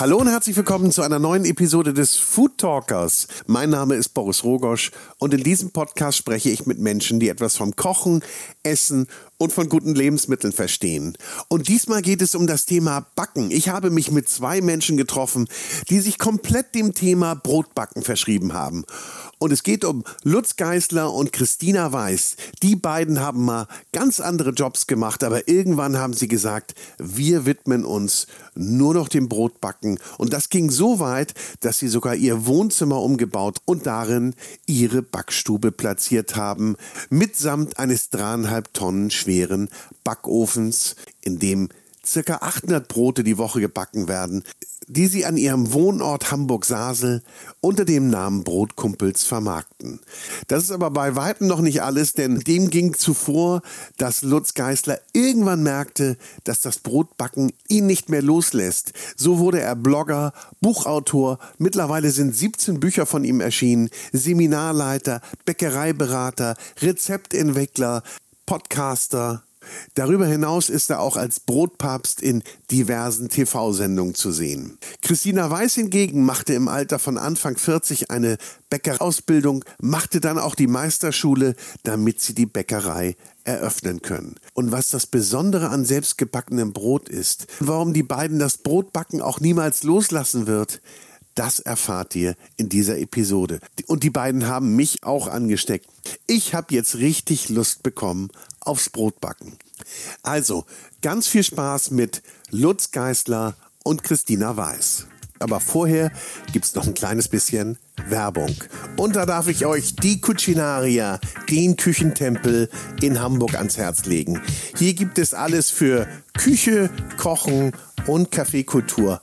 Hallo und herzlich willkommen zu einer neuen Episode des Food Talkers. Mein Name ist Boris Rogosch und in diesem Podcast spreche ich mit Menschen, die etwas vom Kochen, Essen und von guten Lebensmitteln verstehen. Und diesmal geht es um das Thema Backen. Ich habe mich mit zwei Menschen getroffen, die sich komplett dem Thema Brotbacken verschrieben haben. Und es geht um Lutz Geisler und Christina Weiß. Die beiden haben mal ganz andere Jobs gemacht, aber irgendwann haben sie gesagt, wir widmen uns nur noch dem Brotbacken. Und das ging so weit, dass sie sogar ihr Wohnzimmer umgebaut und darin ihre Backstube platziert haben, mitsamt eines dreieinhalb Tonnen schweren Backofens, in dem circa 800 Brote die Woche gebacken werden, die sie an ihrem Wohnort Hamburg-Sasel unter dem Namen Brotkumpels vermarkten. Das ist aber bei weitem noch nicht alles, denn dem ging zuvor, dass Lutz Geisler irgendwann merkte, dass das Brotbacken ihn nicht mehr loslässt. So wurde er Blogger, Buchautor, mittlerweile sind 17 Bücher von ihm erschienen, Seminarleiter, Bäckereiberater, Rezeptentwickler, Podcaster, Darüber hinaus ist er auch als Brotpapst in diversen TV-Sendungen zu sehen. Christina Weiß hingegen machte im Alter von Anfang 40 eine Bäckerausbildung, machte dann auch die Meisterschule, damit sie die Bäckerei eröffnen können. Und was das Besondere an selbstgebackenem Brot ist, warum die beiden das Brotbacken auch niemals loslassen wird, das erfahrt ihr in dieser Episode. Und die beiden haben mich auch angesteckt. Ich habe jetzt richtig Lust bekommen aufs Brotbacken. Also, ganz viel Spaß mit Lutz Geisler und Christina Weiß. Aber vorher gibt's noch ein kleines bisschen Werbung. Und da darf ich euch die Cucinaria, den Küchentempel in Hamburg ans Herz legen. Hier gibt es alles für Küche, Kochen und Kaffeekultur.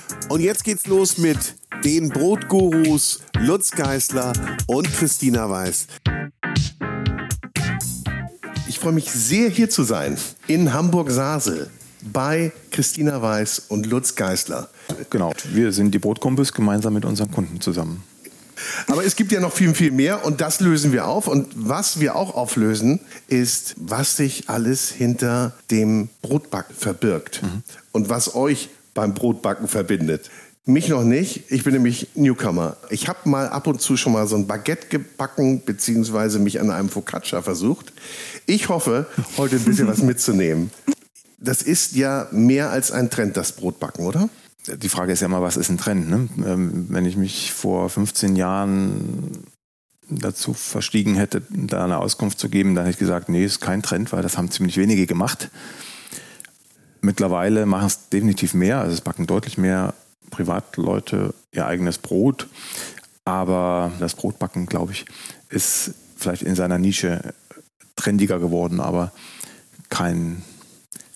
Und jetzt geht's los mit den Brotgurus Lutz Geisler und Christina Weiß. Ich freue mich sehr, hier zu sein in Hamburg-Sasel bei Christina Weiß und Lutz Geisler. Genau, wir sind die Brotkumpels gemeinsam mit unseren Kunden zusammen. Aber es gibt ja noch viel, viel mehr und das lösen wir auf. Und was wir auch auflösen, ist, was sich alles hinter dem Brotbacken verbirgt mhm. und was euch beim Brotbacken verbindet. Mich noch nicht. Ich bin nämlich Newcomer. Ich habe mal ab und zu schon mal so ein Baguette gebacken, beziehungsweise mich an einem Focaccia versucht. Ich hoffe, heute ein bisschen was mitzunehmen. Das ist ja mehr als ein Trend, das Brotbacken, oder? Die Frage ist ja immer, was ist ein Trend? Ne? Ähm, wenn ich mich vor 15 Jahren dazu verstiegen hätte, da eine Auskunft zu geben, dann hätte ich gesagt, nee, ist kein Trend, weil das haben ziemlich wenige gemacht. Mittlerweile machen es definitiv mehr, also es backen deutlich mehr Privatleute ihr eigenes Brot. Aber das Brotbacken, glaube ich, ist vielleicht in seiner Nische trendiger geworden, aber kein,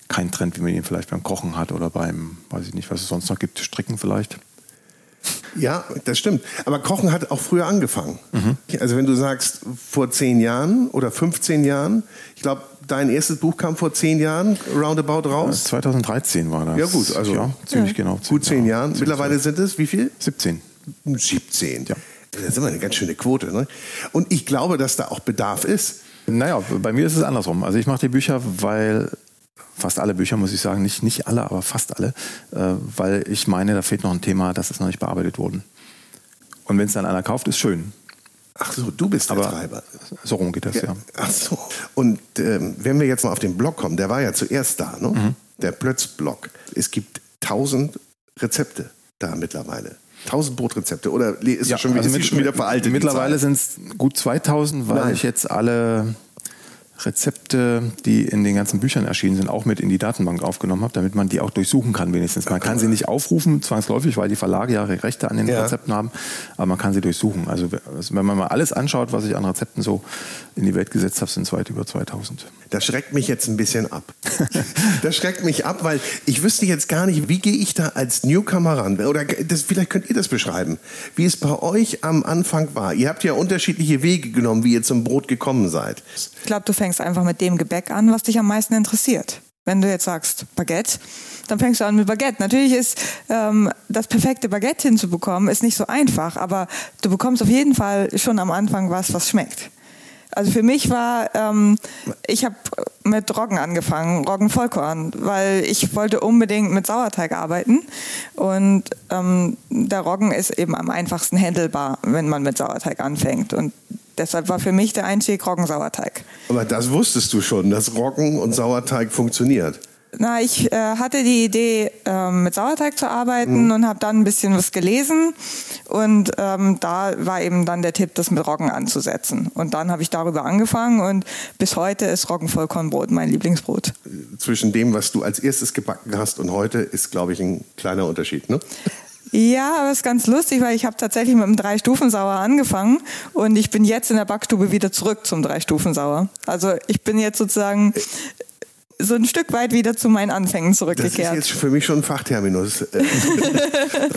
kein Trend, wie man ihn vielleicht beim Kochen hat oder beim, weiß ich nicht, was es sonst noch gibt, Stricken vielleicht. Ja, das stimmt. Aber Kochen hat auch früher angefangen. Mhm. Also wenn du sagst, vor zehn Jahren oder 15 Jahren, ich glaube, dein erstes Buch kam vor zehn Jahren roundabout raus. 2013 war das. Ja gut, also ja, ziemlich ja. genau. Zehn gut zehn Jahren. Jahre. Mittlerweile sind es wie viel? 17. 17. Ja. Das ist immer eine ganz schöne Quote. Ne? Und ich glaube, dass da auch Bedarf ist. Naja, bei mir ist es andersrum. Also ich mache die Bücher, weil fast alle Bücher, muss ich sagen, nicht, nicht alle, aber fast alle, äh, weil ich meine, da fehlt noch ein Thema, das ist noch nicht bearbeitet worden. Und wenn es dann einer kauft, ist schön. Ach so, du bist der Aber Treiber. So rum geht das, ja. ja. Ach so. Und ähm, wenn wir jetzt mal auf den Blog kommen, der war ja zuerst da, ne? Mhm. Der Plötz-Blog. Es gibt tausend Rezepte da mittlerweile. 1000 Brotrezepte oder ist ja, schon, also ist mit, schon wieder veraltet? Mittlerweile sind es gut 2000, weil Nein. ich jetzt alle Rezepte, die in den ganzen Büchern erschienen sind, auch mit in die Datenbank aufgenommen habe, damit man die auch durchsuchen kann wenigstens. Man kann sie nicht aufrufen, zwangsläufig, weil die Verlage ja Rechte an den ja. Rezepten haben, aber man kann sie durchsuchen. Also wenn man mal alles anschaut, was ich an Rezepten so in die Welt gesetzt habe, sind es weit über 2000. Das schreckt mich jetzt ein bisschen ab. das schreckt mich ab, weil ich wüsste jetzt gar nicht, wie gehe ich da als Newcomer ran? Oder das, vielleicht könnt ihr das beschreiben, wie es bei euch am Anfang war. Ihr habt ja unterschiedliche Wege genommen, wie ihr zum Brot gekommen seid. Ich glaube, du fängst einfach mit dem Gebäck an, was dich am meisten interessiert. Wenn du jetzt sagst Baguette, dann fängst du an mit Baguette. Natürlich ist ähm, das perfekte Baguette hinzubekommen, ist nicht so einfach, aber du bekommst auf jeden Fall schon am Anfang was, was schmeckt. Also für mich war, ähm, ich habe mit Roggen angefangen, Roggenvollkorn, weil ich wollte unbedingt mit Sauerteig arbeiten und ähm, der Roggen ist eben am einfachsten händelbar, wenn man mit Sauerteig anfängt und deshalb war für mich der Einstieg Roggensauerteig. Aber das wusstest du schon, dass Roggen und Sauerteig funktioniert. Na, ich äh, hatte die Idee, ähm, mit Sauerteig zu arbeiten mhm. und habe dann ein bisschen was gelesen. Und ähm, da war eben dann der Tipp, das mit Roggen anzusetzen. Und dann habe ich darüber angefangen und bis heute ist Roggenvollkornbrot mein Lieblingsbrot. Zwischen dem, was du als erstes gebacken hast und heute, ist, glaube ich, ein kleiner Unterschied, ne? Ja, aber es ist ganz lustig, weil ich habe tatsächlich mit einem Drei-Stufen-Sauer angefangen und ich bin jetzt in der Backstube wieder zurück zum Drei-Stufen-Sauer. Also ich bin jetzt sozusagen so ein Stück weit wieder zu meinen Anfängen zurückgekehrt. Das ist jetzt für mich schon ein Fachterminus.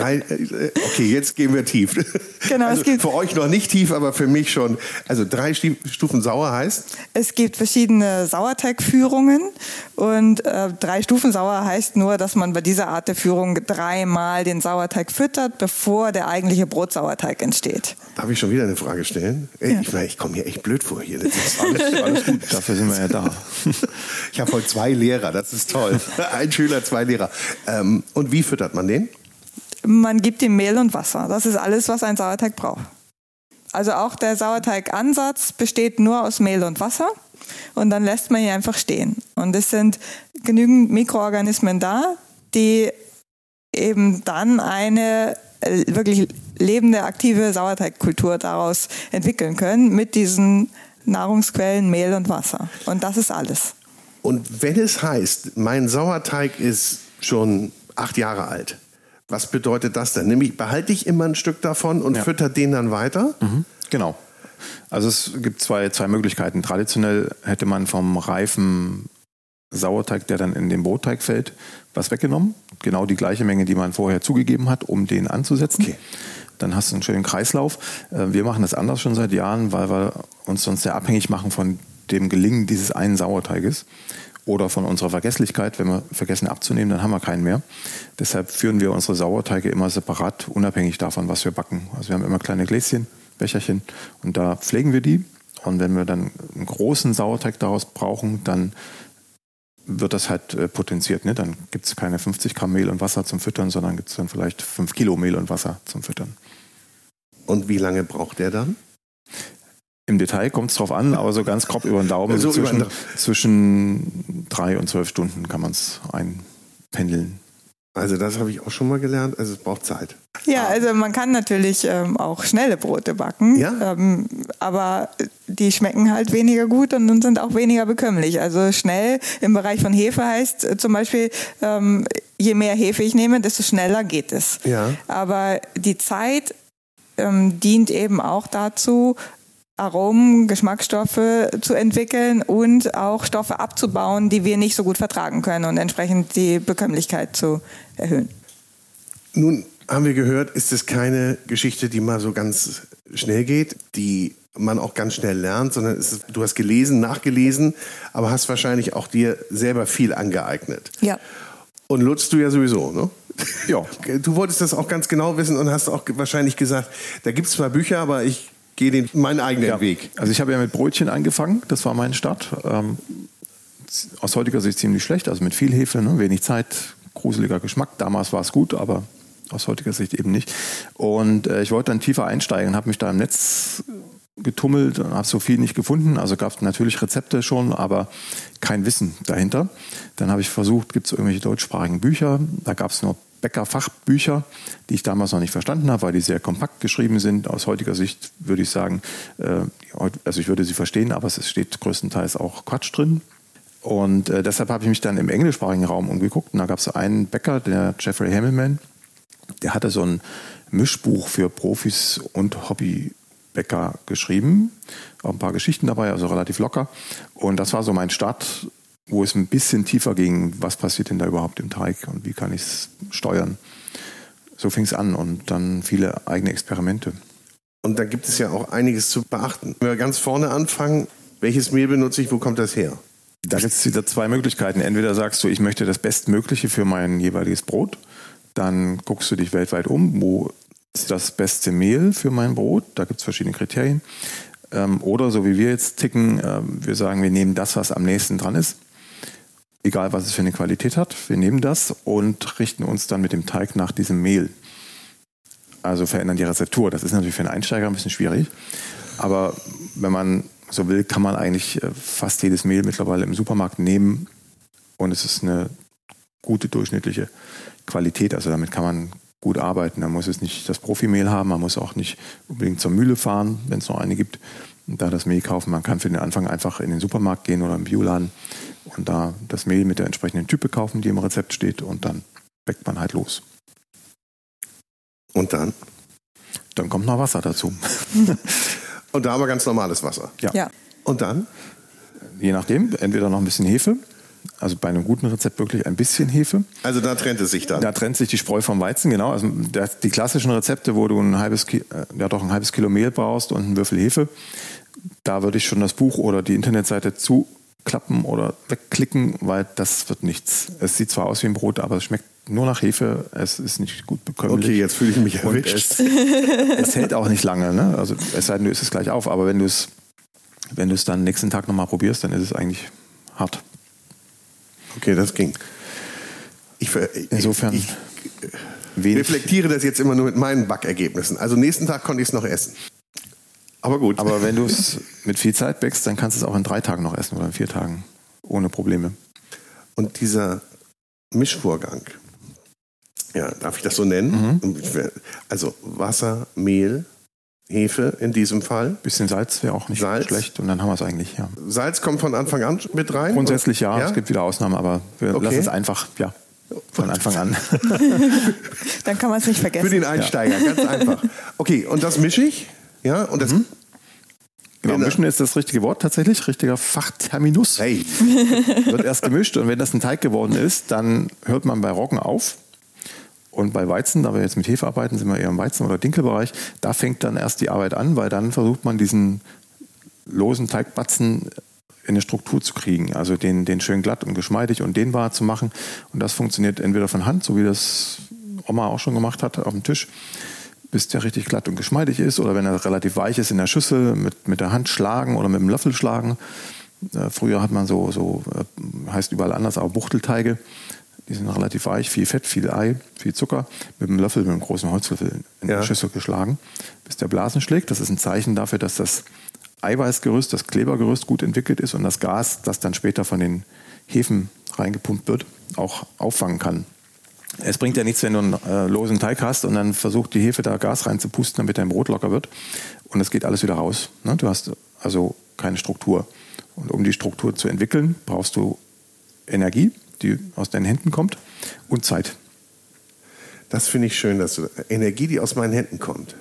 Äh, okay, jetzt gehen wir tief. Genau, also es gibt für euch noch nicht tief, aber für mich schon. Also drei Stufen sauer heißt? Es gibt verschiedene Sauerteigführungen und äh, drei Stufen sauer heißt nur, dass man bei dieser Art der Führung dreimal den Sauerteig füttert, bevor der eigentliche Brotsauerteig entsteht. Darf ich schon wieder eine Frage stellen? Ey, ja. Ich meine, ich komme hier echt blöd vor hier. Das ist alles, alles gut. Dafür sind wir ja da. ich habe heute zwei Lehrer, das ist toll. Ein Schüler, zwei Lehrer. Ähm, und wie füttert man den? Man gibt ihm Mehl und Wasser. Das ist alles, was ein Sauerteig braucht. Also auch der Sauerteigansatz besteht nur aus Mehl und Wasser und dann lässt man ihn einfach stehen. Und es sind genügend Mikroorganismen da, die eben dann eine äh, wirklich lebende, aktive Sauerteigkultur daraus entwickeln können mit diesen Nahrungsquellen Mehl und Wasser. Und das ist alles. Und wenn es heißt, mein Sauerteig ist schon acht Jahre alt, was bedeutet das denn? Nämlich behalte ich immer ein Stück davon und ja. fütter den dann weiter? Mhm, genau. Also es gibt zwei, zwei Möglichkeiten. Traditionell hätte man vom reifen Sauerteig, der dann in den Brotteig fällt, was weggenommen. Genau die gleiche Menge, die man vorher zugegeben hat, um den anzusetzen. Okay. Dann hast du einen schönen Kreislauf. Äh, wir machen das anders schon seit Jahren, weil wir uns sonst sehr abhängig machen von dem Gelingen dieses einen Sauerteiges oder von unserer Vergesslichkeit. Wenn wir vergessen abzunehmen, dann haben wir keinen mehr. Deshalb führen wir unsere Sauerteige immer separat, unabhängig davon, was wir backen. Also wir haben immer kleine Gläschen, Becherchen und da pflegen wir die. Und wenn wir dann einen großen Sauerteig daraus brauchen, dann wird das halt äh, potenziert. Ne? Dann gibt es keine 50 Gramm Mehl und Wasser zum Füttern, sondern gibt es dann vielleicht 5 Kilo Mehl und Wasser zum Füttern. Und wie lange braucht der dann? Im Detail kommt es drauf an, aber so ganz grob über den Daumen. So zwischen, zwischen drei und zwölf Stunden kann man es einpendeln. Also das habe ich auch schon mal gelernt. Also es braucht Zeit. Ja, also man kann natürlich ähm, auch schnelle Brote backen, ja? ähm, aber die schmecken halt weniger gut und sind auch weniger bekömmlich. Also schnell im Bereich von Hefe heißt äh, zum Beispiel, ähm, je mehr Hefe ich nehme, desto schneller geht es. Ja. Aber die Zeit ähm, dient eben auch dazu, Aromen, Geschmacksstoffe zu entwickeln und auch Stoffe abzubauen, die wir nicht so gut vertragen können und entsprechend die Bekömmlichkeit zu erhöhen. Nun haben wir gehört, ist es keine Geschichte, die mal so ganz schnell geht, die man auch ganz schnell lernt, sondern ist, du hast gelesen, nachgelesen, aber hast wahrscheinlich auch dir selber viel angeeignet. Ja. Und nutzt du ja sowieso, ne? Ja. Du wolltest das auch ganz genau wissen und hast auch wahrscheinlich gesagt, da gibt es zwar Bücher, aber ich gehe den, meinen eigenen ja. Weg. Also ich habe ja mit Brötchen angefangen, das war mein Start. Ähm, aus heutiger Sicht ziemlich schlecht, also mit viel Hefe, ne? wenig Zeit, gruseliger Geschmack. Damals war es gut, aber aus heutiger Sicht eben nicht. Und äh, ich wollte dann tiefer einsteigen, habe mich da im Netz getummelt und habe so viel nicht gefunden. Also gab es natürlich Rezepte schon, aber kein Wissen dahinter. Dann habe ich versucht, gibt es irgendwelche deutschsprachigen Bücher. Da gab es nur Bäckerfachbücher, die ich damals noch nicht verstanden habe, weil die sehr kompakt geschrieben sind. Aus heutiger Sicht würde ich sagen, äh, also ich würde sie verstehen, aber es steht größtenteils auch Quatsch drin. Und äh, deshalb habe ich mich dann im englischsprachigen Raum umgeguckt. Und da gab es einen Bäcker, der Jeffrey Hamilman, der hatte so ein Mischbuch für Profis und Hobbybäcker geschrieben. Auch ein paar Geschichten dabei, also relativ locker. Und das war so mein Start, wo es ein bisschen tiefer ging, was passiert denn da überhaupt im Teig und wie kann ich es steuern. So fing es an und dann viele eigene Experimente. Und da gibt es ja auch einiges zu beachten. Wenn wir ganz vorne anfangen, welches Mehl benutze ich, wo kommt das her? Da gibt es wieder zwei Möglichkeiten. Entweder sagst du, ich möchte das Bestmögliche für mein jeweiliges Brot. Dann guckst du dich weltweit um, wo ist das beste Mehl für mein Brot. Da gibt es verschiedene Kriterien. Ähm, oder so wie wir jetzt ticken, ähm, wir sagen, wir nehmen das, was am nächsten dran ist. Egal, was es für eine Qualität hat. Wir nehmen das und richten uns dann mit dem Teig nach diesem Mehl. Also verändern die Rezeptur. Das ist natürlich für einen Einsteiger ein bisschen schwierig. Aber wenn man so will, kann man eigentlich äh, fast jedes Mehl mittlerweile im Supermarkt nehmen und es ist eine gute durchschnittliche Qualität. Also damit kann man gut arbeiten. Man muss es nicht das Profimehl haben, man muss auch nicht unbedingt zur Mühle fahren, wenn es noch eine gibt, und da das Mehl kaufen. Man kann für den Anfang einfach in den Supermarkt gehen oder im Bioladen und da das Mehl mit der entsprechenden Type kaufen, die im Rezept steht und dann backt man halt los. Und dann? Dann kommt noch Wasser dazu. Und da haben wir ganz normales Wasser. Ja. Ja. Und dann? Je nachdem, entweder noch ein bisschen Hefe, also bei einem guten Rezept wirklich ein bisschen Hefe. Also da trennt es sich dann. Da trennt sich die Spreu vom Weizen, genau. Also das, die klassischen Rezepte, wo du ein halbes, Ki- äh, ja, doch ein halbes Kilo Mehl brauchst und einen Würfel Hefe, da würde ich schon das Buch oder die Internetseite zuklappen oder wegklicken, weil das wird nichts. Es sieht zwar aus wie ein Brot, aber es schmeckt nur nach Hefe. Es ist nicht gut bekömmlich. Okay, jetzt fühle ich mich erwischt. es, es hält auch nicht lange. Ne? Also es sei denn, du isst es gleich auf. Aber wenn du es wenn du es dann nächsten Tag nochmal probierst, dann ist es eigentlich hart. Okay, das ging. Ich, ich, Insofern ich reflektiere das jetzt immer nur mit meinen Backergebnissen. Also nächsten Tag konnte ich es noch essen. Aber gut. Aber wenn du es mit viel Zeit bäckst, dann kannst du es auch in drei Tagen noch essen oder in vier Tagen. Ohne Probleme. Und dieser Mischvorgang, ja, darf ich das so nennen? Also Wasser, Mehl, Hefe in diesem Fall. Bisschen Salz wäre auch nicht Salz? schlecht und dann haben wir es eigentlich, ja. Salz kommt von Anfang an mit rein? Grundsätzlich ja, Ja? es gibt wieder Ausnahmen, aber wir Okay. lassen es einfach, ja, von Anfang an. Dann kann man es nicht Für vergessen. den Einsteiger, ganz einfach. Okay, und das mische ich. Ja, und das. Genau, Genau. mischen ist das richtige Wort tatsächlich, richtiger Fachterminus. Hey, Wird erst gemischt und wenn das ein Teig geworden ist, dann hört man bei Roggen auf. Und bei Weizen, da wir jetzt mit Hefe arbeiten, sind wir eher im Weizen- oder Dinkelbereich, da fängt dann erst die Arbeit an, weil dann versucht man diesen losen Teigbatzen in eine Struktur zu kriegen, also den, den schön glatt und geschmeidig und dehnbar zu machen. Und das funktioniert entweder von Hand, so wie das Oma auch schon gemacht hat, auf dem Tisch, bis der richtig glatt und geschmeidig ist, oder wenn er relativ weich ist in der Schüssel, mit, mit der Hand schlagen oder mit dem Löffel schlagen. Äh, früher hat man so, so äh, heißt überall anders, aber Buchtelteige. Die sind relativ weich, viel Fett, viel Ei, viel Zucker. Mit einem Löffel, mit einem großen Holzlöffel in Ja. der Schüssel geschlagen, bis der Blasen schlägt. Das ist ein Zeichen dafür, dass das Eiweißgerüst, das Klebergerüst gut entwickelt ist und das Gas, das dann später von den Hefen reingepumpt wird, auch auffangen kann. Es bringt ja nichts, wenn du einen äh, losen Teig hast und dann versucht die Hefe da Gas reinzupusten, damit dein Brot locker wird. Und es geht alles wieder raus. Ne? Du hast also keine Struktur. Und um die Struktur zu entwickeln, brauchst du Energie, die aus deinen Händen kommt, und Zeit. das finde ich schön, dass du Energie, die aus meinen Händen kommt.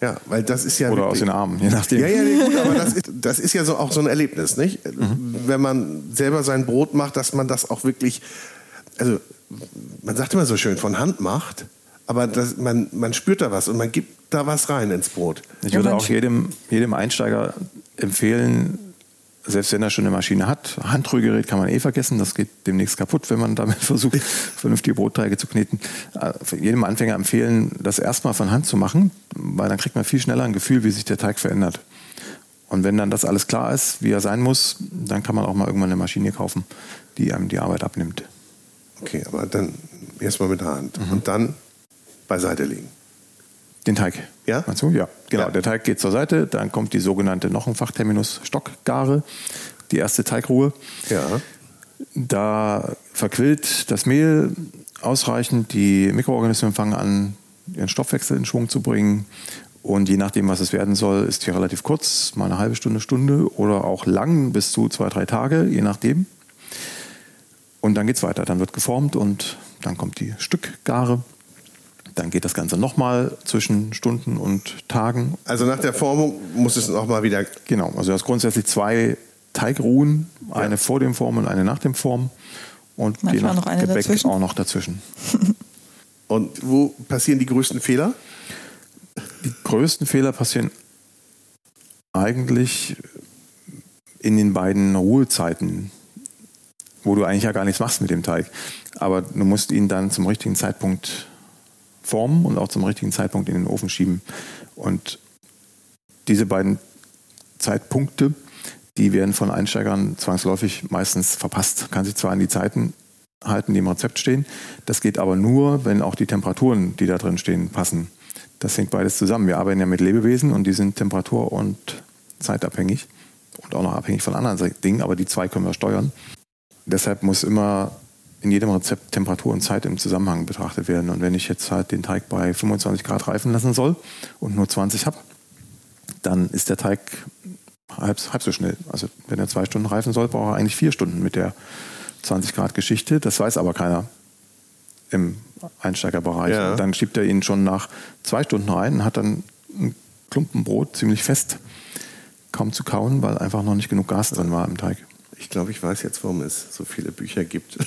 Ja, weil das ist ja. Oder aus wirklich- den Armen, je nachdem. Ja, ja, nee, gut, aber das ist, das ist ja so auch so ein Erlebnis, nicht? Wenn man selber sein Brot macht, dass man das auch wirklich, also man sagt immer so schön, von Hand macht, aber das, man, man spürt da was und man gibt da was rein ins Brot. Ich würde auch jedem, jedem Einsteiger empfehlen, selbst wenn er schon eine Maschine hat, Handrührgerät kann man eh vergessen, das geht demnächst kaputt, wenn man damit versucht, vernünftige Brotteige zu kneten. Äh, Für jedem Anfänger empfehlen, das erstmal von Hand zu machen, weil dann kriegt man viel schneller ein Gefühl, wie sich der Teig verändert. Und wenn dann das alles klar ist, wie er sein muss, dann kann man auch mal irgendwann eine Maschine kaufen, die einem die Arbeit abnimmt. Okay, aber dann erstmal mit der Hand und dann beiseite legen. Den Teig. Ja? Meinst du? Ja, genau. Ja. Der Teig geht zur Seite, dann kommt die sogenannte, noch ein Fachterminus, Stockgare, die erste Teigruhe. Ja. Da verquillt das Mehl ausreichend. Die Mikroorganismen fangen an, ihren Stoffwechsel in Schwung zu bringen. Und je nachdem, was es werden soll, ist hier relativ kurz, mal eine halbe Stunde, Stunde oder auch lang bis zu zwei, drei Tage, je nachdem. Und dann geht es weiter. Dann wird geformt und dann kommt die Stückgare. Dann geht das Ganze nochmal zwischen Stunden und Tagen. Also nach der Formung muss es nochmal wieder. Genau, also du hast grundsätzlich zwei Teigruhen, eine ja. vor dem Formen und eine nach dem Formen. Und Manchmal je nach noch eine Gebäck dazwischen. auch noch dazwischen. und wo passieren die größten Fehler? Die größten Fehler passieren eigentlich in den beiden Ruhezeiten, wo du eigentlich ja gar nichts machst mit dem Teig. Aber du musst ihn dann zum richtigen Zeitpunkt formen und auch zum richtigen Zeitpunkt in den Ofen schieben. Und diese beiden Zeitpunkte, die werden von Einsteigern zwangsläufig meistens verpasst. Kann sich zwar an die Zeiten halten, die im Rezept stehen. Das geht aber nur, wenn auch die Temperaturen, die da drin stehen, passen. Das hängt beides zusammen. Wir arbeiten ja mit Lebewesen und die sind temperatur- und zeitabhängig und auch noch abhängig von anderen Dingen, aber die zwei können wir steuern. Deshalb muss immer in jedem Rezept Temperatur und Zeit im Zusammenhang betrachtet werden. Und wenn ich jetzt halt den Teig bei 25 Grad reifen lassen soll und nur 20 habe, dann ist der Teig halb, halb so schnell. Also wenn er zwei Stunden reifen soll, braucht er eigentlich vier Stunden mit der 20 Grad Geschichte. Das weiß aber keiner im Einsteigerbereich. Ja. dann schiebt er ihn schon nach zwei Stunden rein und hat dann ein Klumpen Brot ziemlich fest, kaum zu kauen, weil einfach noch nicht genug Gas drin war im Teig. Ich glaube, ich weiß jetzt, warum es so viele Bücher gibt.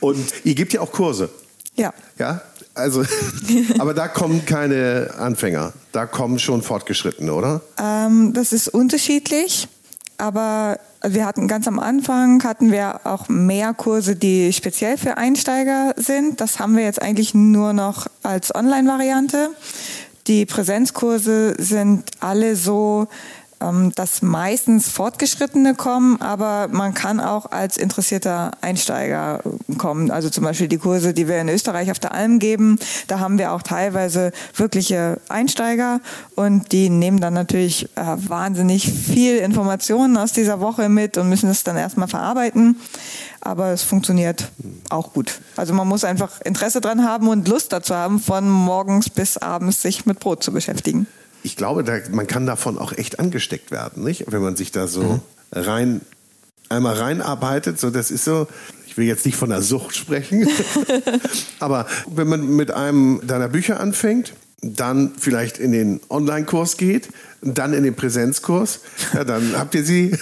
und ihr gebt ja auch Kurse. Ja. Ja, also, aber da kommen keine Anfänger, da kommen schon Fortgeschrittene, oder? Ähm, das ist unterschiedlich, aber wir hatten ganz am Anfang hatten wir auch mehr Kurse, die speziell für Einsteiger sind. Das haben wir jetzt eigentlich nur noch als Online-Variante. Die Präsenzkurse sind alle so, dass meistens Fortgeschrittene kommen, aber man kann auch als interessierter Einsteiger kommen. Also zum Beispiel die Kurse, die wir in Österreich auf der Alm geben, da haben wir auch teilweise wirkliche Einsteiger und die nehmen dann natürlich äh, wahnsinnig viel Informationen aus dieser Woche mit und müssen es dann erstmal verarbeiten. Aber es funktioniert auch gut. Also man muss einfach Interesse dran haben und Lust dazu haben, von morgens bis abends sich mit Brot zu beschäftigen ich glaube, da, man kann davon auch echt angesteckt werden, nicht? Wenn man sich da so mhm. rein, einmal reinarbeitet, so das ist so, ich will jetzt nicht von der Sucht sprechen, aber wenn man mit einem deiner Bücher anfängt, dann vielleicht in den Online-Kurs geht, dann in den Präsenzkurs, ja, dann habt ihr sie.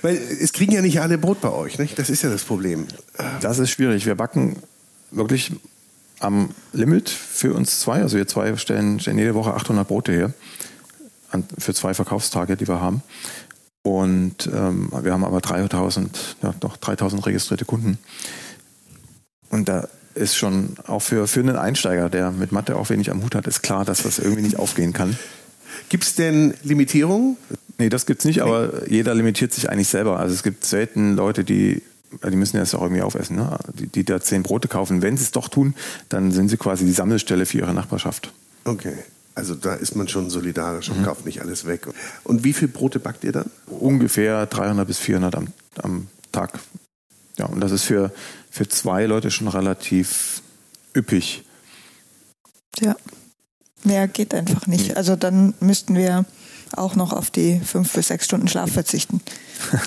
Weil es kriegen ja nicht alle Brot bei euch, nicht? Das ist ja das Problem. Das ist schwierig. Wir backen wirklich am Limit für uns zwei. Also wir zwei stellen, stellen jede Woche 800 Brote her an, für zwei Verkaufstage, die wir haben. Und ähm, wir haben aber 3000, ja, doch 3000 registrierte Kunden. Und da ist schon auch für, für einen Einsteiger, der mit Mathe auch wenig am Hut hat, ist klar, dass das irgendwie nicht aufgehen kann. Gibt es denn Limitierungen? Nee, das gibt es nicht, aber jeder limitiert sich eigentlich selber. Also es gibt selten Leute, die die müssen ja das auch irgendwie aufessen, ne? die, die da zehn Brote kaufen. Wenn sie es doch tun, dann sind sie quasi die Sammelstelle für ihre Nachbarschaft. Okay. Also da ist man schon solidarisch und mhm. kauft nicht alles weg. Und wie viele Brote backt ihr dann? Ungefähr 300 bis 400 am, am Tag. Ja, und das ist für, für zwei Leute schon relativ üppig. Ja, mehr geht einfach nicht. Also dann müssten wir auch noch auf die fünf bis sechs Stunden Schlaf verzichten.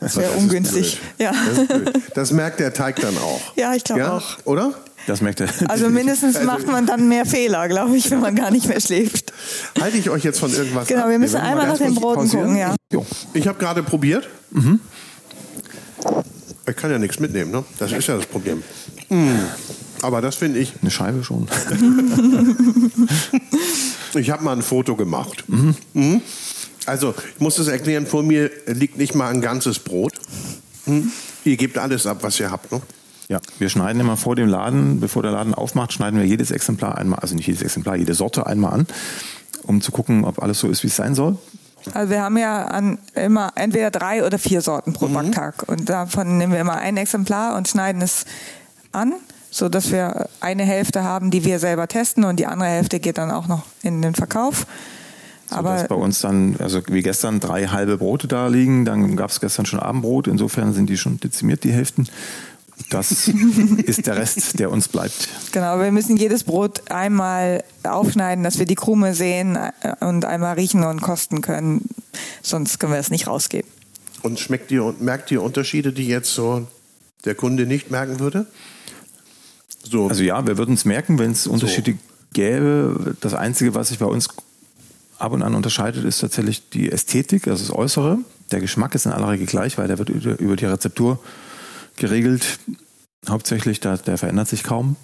Das wäre ungünstig. Ja. Das, das, merkt der Teig dann auch. Ja, ich glaube ja? auch. Oder? Das merkt er. Also mindestens also macht man dann mehr Fehler, glaube ich, wenn man gar nicht mehr schläft. Halte ich euch jetzt von irgendwas Genau, wir müssen wir einmal nach den Broten gucken. Ja. Ich habe gerade probiert. Mhm. Ich kann ja nichts mitnehmen, ne? Das ist ja das Problem. Mhm. Aber das finde ich. Eine Scheibe schon. ich habe mal ein Foto gemacht. Mhm. Also, ich muss das erklären, vor mir liegt nicht mal ein ganzes Brot. Hm? Ihr gebt alles ab, was ihr habt, ne? Ja, wir schneiden immer vor dem Laden, bevor der Laden aufmacht, schneiden wir jedes Exemplar einmal, also nicht jedes Exemplar, jede Sorte einmal an, um zu gucken, ob alles so ist, wie es sein soll. Also wir haben ja an immer entweder drei oder vier Sorten pro mhm. Backtag und davon nehmen wir immer ein Exemplar und schneiden es an, so dass wir eine Hälfte haben, die wir selber testen und die andere Hälfte geht dann auch noch in den Verkauf. So, aber dass bei uns dann, also wie gestern, drei halbe Brote da liegen. Dann gab es gestern schon Abendbrot. Insofern sind die schon dezimiert, die Hälften. Das ist der Rest, der uns bleibt. Genau, wir müssen jedes Brot einmal aufschneiden, dass wir die Krume sehen äh, und einmal riechen und kosten können. Sonst können wir es nicht rausgeben. Und schmeckt ihr und merkt ihr Unterschiede, die jetzt so der Kunde nicht merken würde? So. Also ja, wir würden es merken, wenn es Unterschiede so. gäbe. Das Einzige, was sich bei uns ab und an unterscheidet, ist tatsächlich die Ästhetik, also das Äußere. Der Geschmack ist in aller Regel gleich, weil der wird über die Rezeptur geregelt. Hauptsächlich, der, der verändert sich kaum.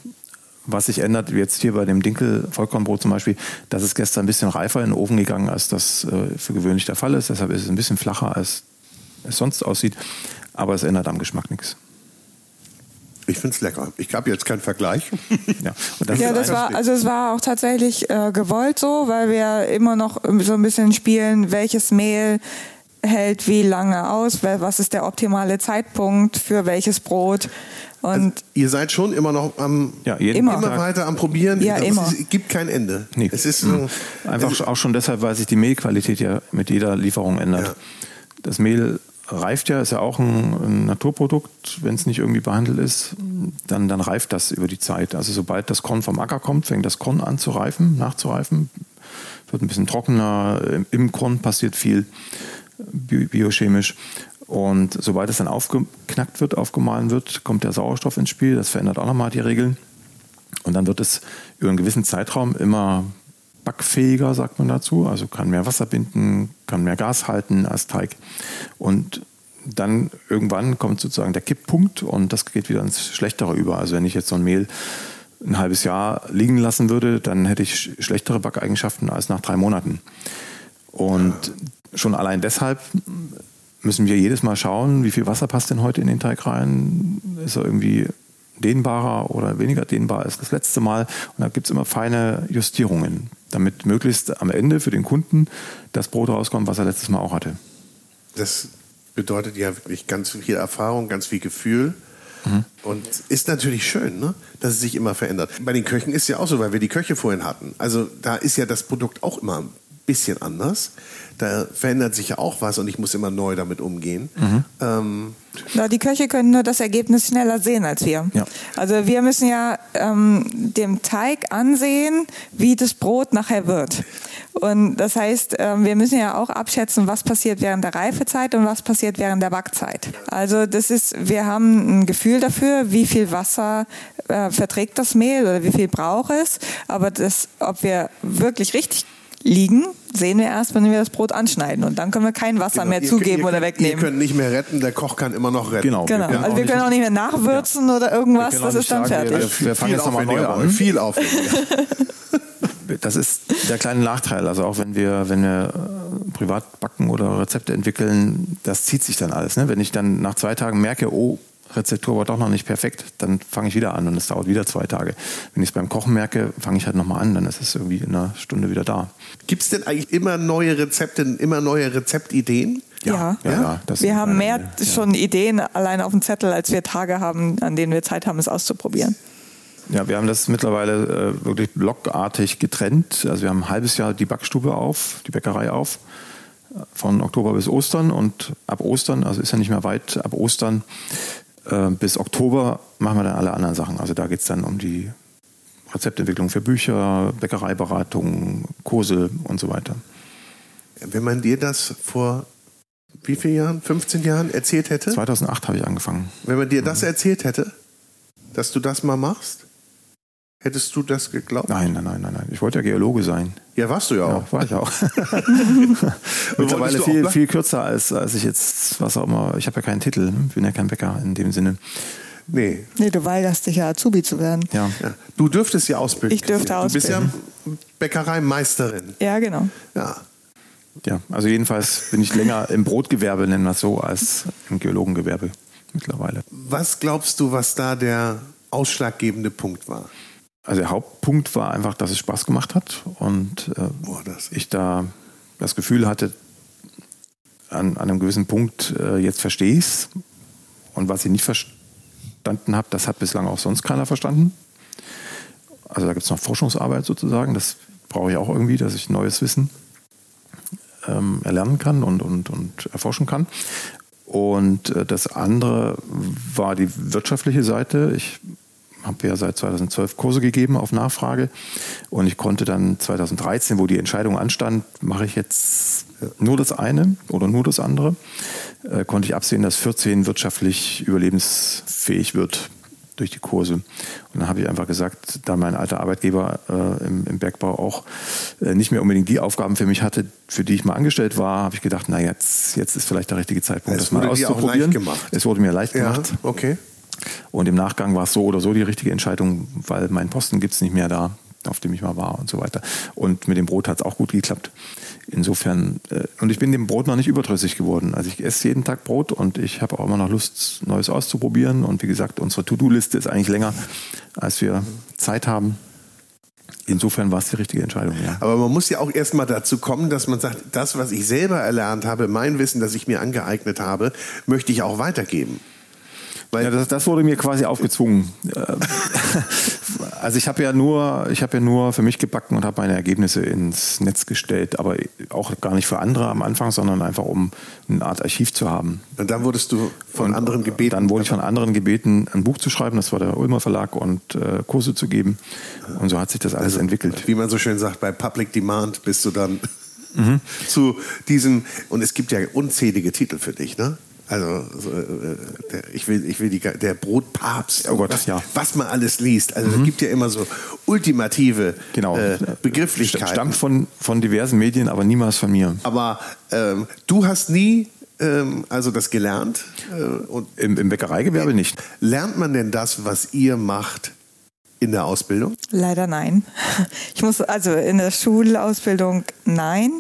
Was sich ändert, jetzt hier bei dem Dinkel-Vollkornbrot zum Beispiel, das ist gestern ein bisschen reifer in den Ofen gegangen, als das äh, für gewöhnlich der Fall ist. Deshalb ist es ein bisschen flacher, als es sonst aussieht. Aber es ändert am Geschmack nichts. Ich finde es lecker. Ich habe jetzt keinen Vergleich. ja, das, ja, das war also es war auch tatsächlich äh, gewollt so, weil wir immer noch so ein bisschen spielen, welches Mehl hält wie lange aus, was ist der optimale Zeitpunkt für welches Brot. Und also ihr seid schon immer noch am ja, immer. immer weiter am Probieren. Ja, immer. Es gibt kein Ende. Nee. Es ist mhm. einfach es auch schon deshalb, weil sich die Mehlqualität ja mit jeder Lieferung ändert. Ja. Das Mehl reift ja, ist ja auch ein, ein Naturprodukt, wenn es nicht irgendwie behandelt ist, dann, dann reift das über die Zeit. Also sobald das Korn vom Acker kommt, fängt das Korn an zu reifen, nachzureifen, wird ein bisschen trockener, im Korn passiert viel biochemisch. Und sobald es dann aufgeknackt wird, aufgemahlen wird, kommt der Sauerstoff ins Spiel. Das verändert auch nochmal die Regeln. Und dann wird es über einen gewissen Zeitraum immer backfähiger, sagt man dazu. Also kann mehr Wasser binden, kann mehr Gas halten als Teig. Und dann irgendwann kommt sozusagen der Kipppunkt und das geht wieder ins Schlechtere über. Also wenn ich jetzt so ein Mehl ein halbes Jahr liegen lassen würde, dann hätte ich schlechtere Backeigenschaften als nach drei Monaten. Und schon allein deshalb müssen wir jedes Mal schauen, wie viel Wasser passt denn heute in den Teig rein. Ist er irgendwie dehnbarer oder weniger dehnbar als das letzte Mal. Und da gibt es immer feine Justierungen, damit möglichst am Ende für den Kunden das Brot rauskommt, was er letztes Mal auch hatte. Das bedeutet ja wirklich ganz viel Erfahrung, ganz viel Gefühl. Mhm. Und ist natürlich schön, ne? dass es sich immer verändert. Bei den Köchen ist ja auch so, weil wir die Köche vorhin hatten. Also da ist ja das Produkt auch immer bisschen anders da verändert sich ja auch was und ich muss immer neu damit umgehen. Mhm. Ähm, ja, die Köche können nur das Ergebnis schneller sehen als wir. Ja. Also wir müssen ja ähm, dem Teig ansehen, wie das Brot nachher wird. Und das heißt, ähm, wir müssen ja auch abschätzen, was passiert während der Reifezeit und was passiert während der Backzeit. Also das ist, wir haben ein Gefühl dafür, wie viel Wasser äh, verträgt das Mehl oder wie viel braucht es. Aber das, ob wir wirklich richtig liegen, sehen wir erst, wenn wir das Brot anschneiden. Und dann können wir kein Wasser genau. mehr ihr zugeben ihr, oder wegnehmen. Wir können nicht mehr retten, der Koch kann immer noch retten. Genau. genau. Wir also wir können auch nicht mehr nachwürzen ja. oder irgendwas, das ist dann sagen, fertig. Wir, wir fangen jetzt nochmal neu an. Viel aufwendiger. das ist der kleine Nachteil. Also auch wenn wir, wenn wir äh, privat backen oder Rezepte entwickeln, das zieht sich dann alles. Ne? Wenn ich dann nach zwei Tagen merke, oh, Rezeptur war doch noch nicht perfekt, dann fange ich wieder an und es dauert wieder zwei Tage. Wenn ich es beim Kochen merke, fange ich halt nochmal an, dann ist es irgendwie in einer Stunde wieder da. Gibt es denn eigentlich immer neue Rezepte, immer neue Rezeptideen? Ja, ja, ja. ja wir haben mehr ja. schon Ideen allein auf dem Zettel, als wir Tage haben, an denen wir Zeit haben, es auszuprobieren. Ja, wir haben das mittlerweile äh, wirklich blockartig getrennt. Also wir haben ein halbes Jahr die Backstube auf, die Bäckerei auf, von Oktober bis Ostern und ab Ostern, also ist ja nicht mehr weit, ab Ostern äh, bis Oktober machen wir dann alle anderen Sachen. Also da geht es dann um die Rezeptentwicklung für Bücher, Bäckereiberatung, Kurse und so weiter. Wenn man dir das vor wie vielen Jahren, 15 Jahren erzählt hätte? 2008 habe ich angefangen. Wenn man dir das mhm. erzählt hätte, dass du das mal machst? Hättest du das geglaubt? Nein, nein, nein, nein, nein. Ich wollte ja Geologe sein. Ja, warst du ja auch. Ja, war ich auch. Mittlerweile viel, viel kürzer als, als ich jetzt, was auch immer. Ich habe ja keinen Titel, ich bin ja kein Bäcker in dem Sinne. Nee. Nee, du weigerst dich ja Azubi zu werden. Ja. ja. Du dürftest ja ausbilden. Ich dürfte ausbilden. Du bist ja Bäckereimeisterin. Ja, genau. Ja. Ja, also jedenfalls bin ich länger im Brotgewerbe, nennen wir es so, als im Geologengewerbe mittlerweile. Was glaubst du, was da der ausschlaggebende Punkt war? Also der Hauptpunkt war einfach, dass es Spaß gemacht hat und äh, Boah, ich da das Gefühl hatte, an, an einem gewissen Punkt, äh, jetzt verstehe ich es. Und was ich nicht verstanden habe, das hat bislang auch sonst keiner verstanden. Also da gibt es noch Forschungsarbeit sozusagen, das brauche ich auch irgendwie, dass ich neues Wissen ähm, erlernen kann und, und, und erforschen kann. Und äh, das andere war die wirtschaftliche Seite. Ich habe ja seit 2012 Kurse gegeben auf Nachfrage und ich konnte dann 2013, wo die Entscheidung anstand, mache ich jetzt nur das eine oder nur das andere, äh, konnte ich absehen, dass 14 wirtschaftlich überlebensfähig wird durch die Kurse. Und dann habe ich einfach gesagt, da mein alter Arbeitgeber äh, im, im, Bergbau auch äh, nicht mehr unbedingt die Aufgaben für mich hatte, für die ich mal angestellt war, habe ich gedacht, na jetzt, jetzt ist vielleicht der richtige Zeitpunkt, es das mal auszuprobieren. Es wurde mir leicht gemacht. Ja, okay. Und im Nachgang war es so oder so die richtige Entscheidung, weil mein Posten gibt es nicht mehr da, auf dem ich mal war und so weiter. Und mit dem Brot hat es auch gut geklappt. Insofern, äh, und ich bin dem Brot noch nicht überdrüssig geworden. Also ich esse jeden Tag Brot und ich habe auch immer noch Lust, Neues auszuprobieren. Und wie gesagt, unsere To-Do-Liste ist eigentlich länger, als wir Zeit haben. Insofern war es die richtige Entscheidung, ja. Aber man muss ja auch erstmal dazu kommen, dass man sagt, das, was ich selber erlernt habe, mein Wissen, das ich mir angeeignet habe, möchte ich auch weitergeben. Weil ja, das, das, wurde mir quasi aufgezwungen. also ich habe ja nur, ich habe ja nur für mich gebacken und habe meine Ergebnisse ins Netz gestellt, aber auch gar nicht für andere am Anfang, sondern einfach um eine Art Archiv zu haben. Und dann wurdest du von und anderen gebeten? Dann wurde ich von anderen gebeten, ein Buch zu schreiben, das war der Ulmer Verlag, und äh, Kurse zu geben. Und so hat sich das alles also, entwickelt. Wie man so schön sagt, bei Public Demand bist du dann mhm. zu diesem, und es gibt ja unzählige Titel für dich, ne? Also äh, der, ich will, ich will die, der Brotpapst, oh Gott, was, ja. was man alles liest. Also mhm. es gibt ja immer so ultimative genau. äh, Begrifflichkeiten. Stammt von, von diversen Medien, aber niemals von mir. Aber ähm, du hast nie ähm, also das gelernt? Äh, und Im, Im Bäckereigewerbe nicht. Lernt man denn das, was ihr macht, in der Ausbildung? Leider nein. Ich muss also in der Schulausbildung nein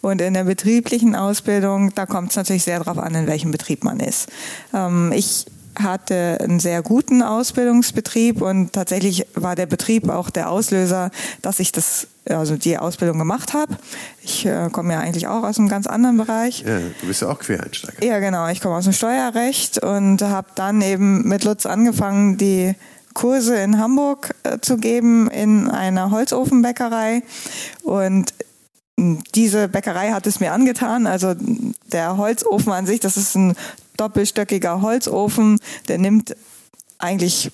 und in der betrieblichen Ausbildung, da kommt es natürlich sehr darauf an, in welchem Betrieb man ist. Ähm, ich hatte einen sehr guten Ausbildungsbetrieb und tatsächlich war der Betrieb auch der Auslöser, dass ich das also die Ausbildung gemacht habe. Ich äh, komme ja eigentlich auch aus einem ganz anderen Bereich. Ja, du bist ja auch Quereinsteiger. Ja, genau. Ich komme aus dem Steuerrecht und habe dann eben mit Lutz angefangen, die Kurse in Hamburg äh, zu geben in einer Holzofenbäckerei. Und diese Bäckerei hat es mir angetan. Also der Holzofen an sich, das ist ein doppelstöckiger Holzofen, der nimmt eigentlich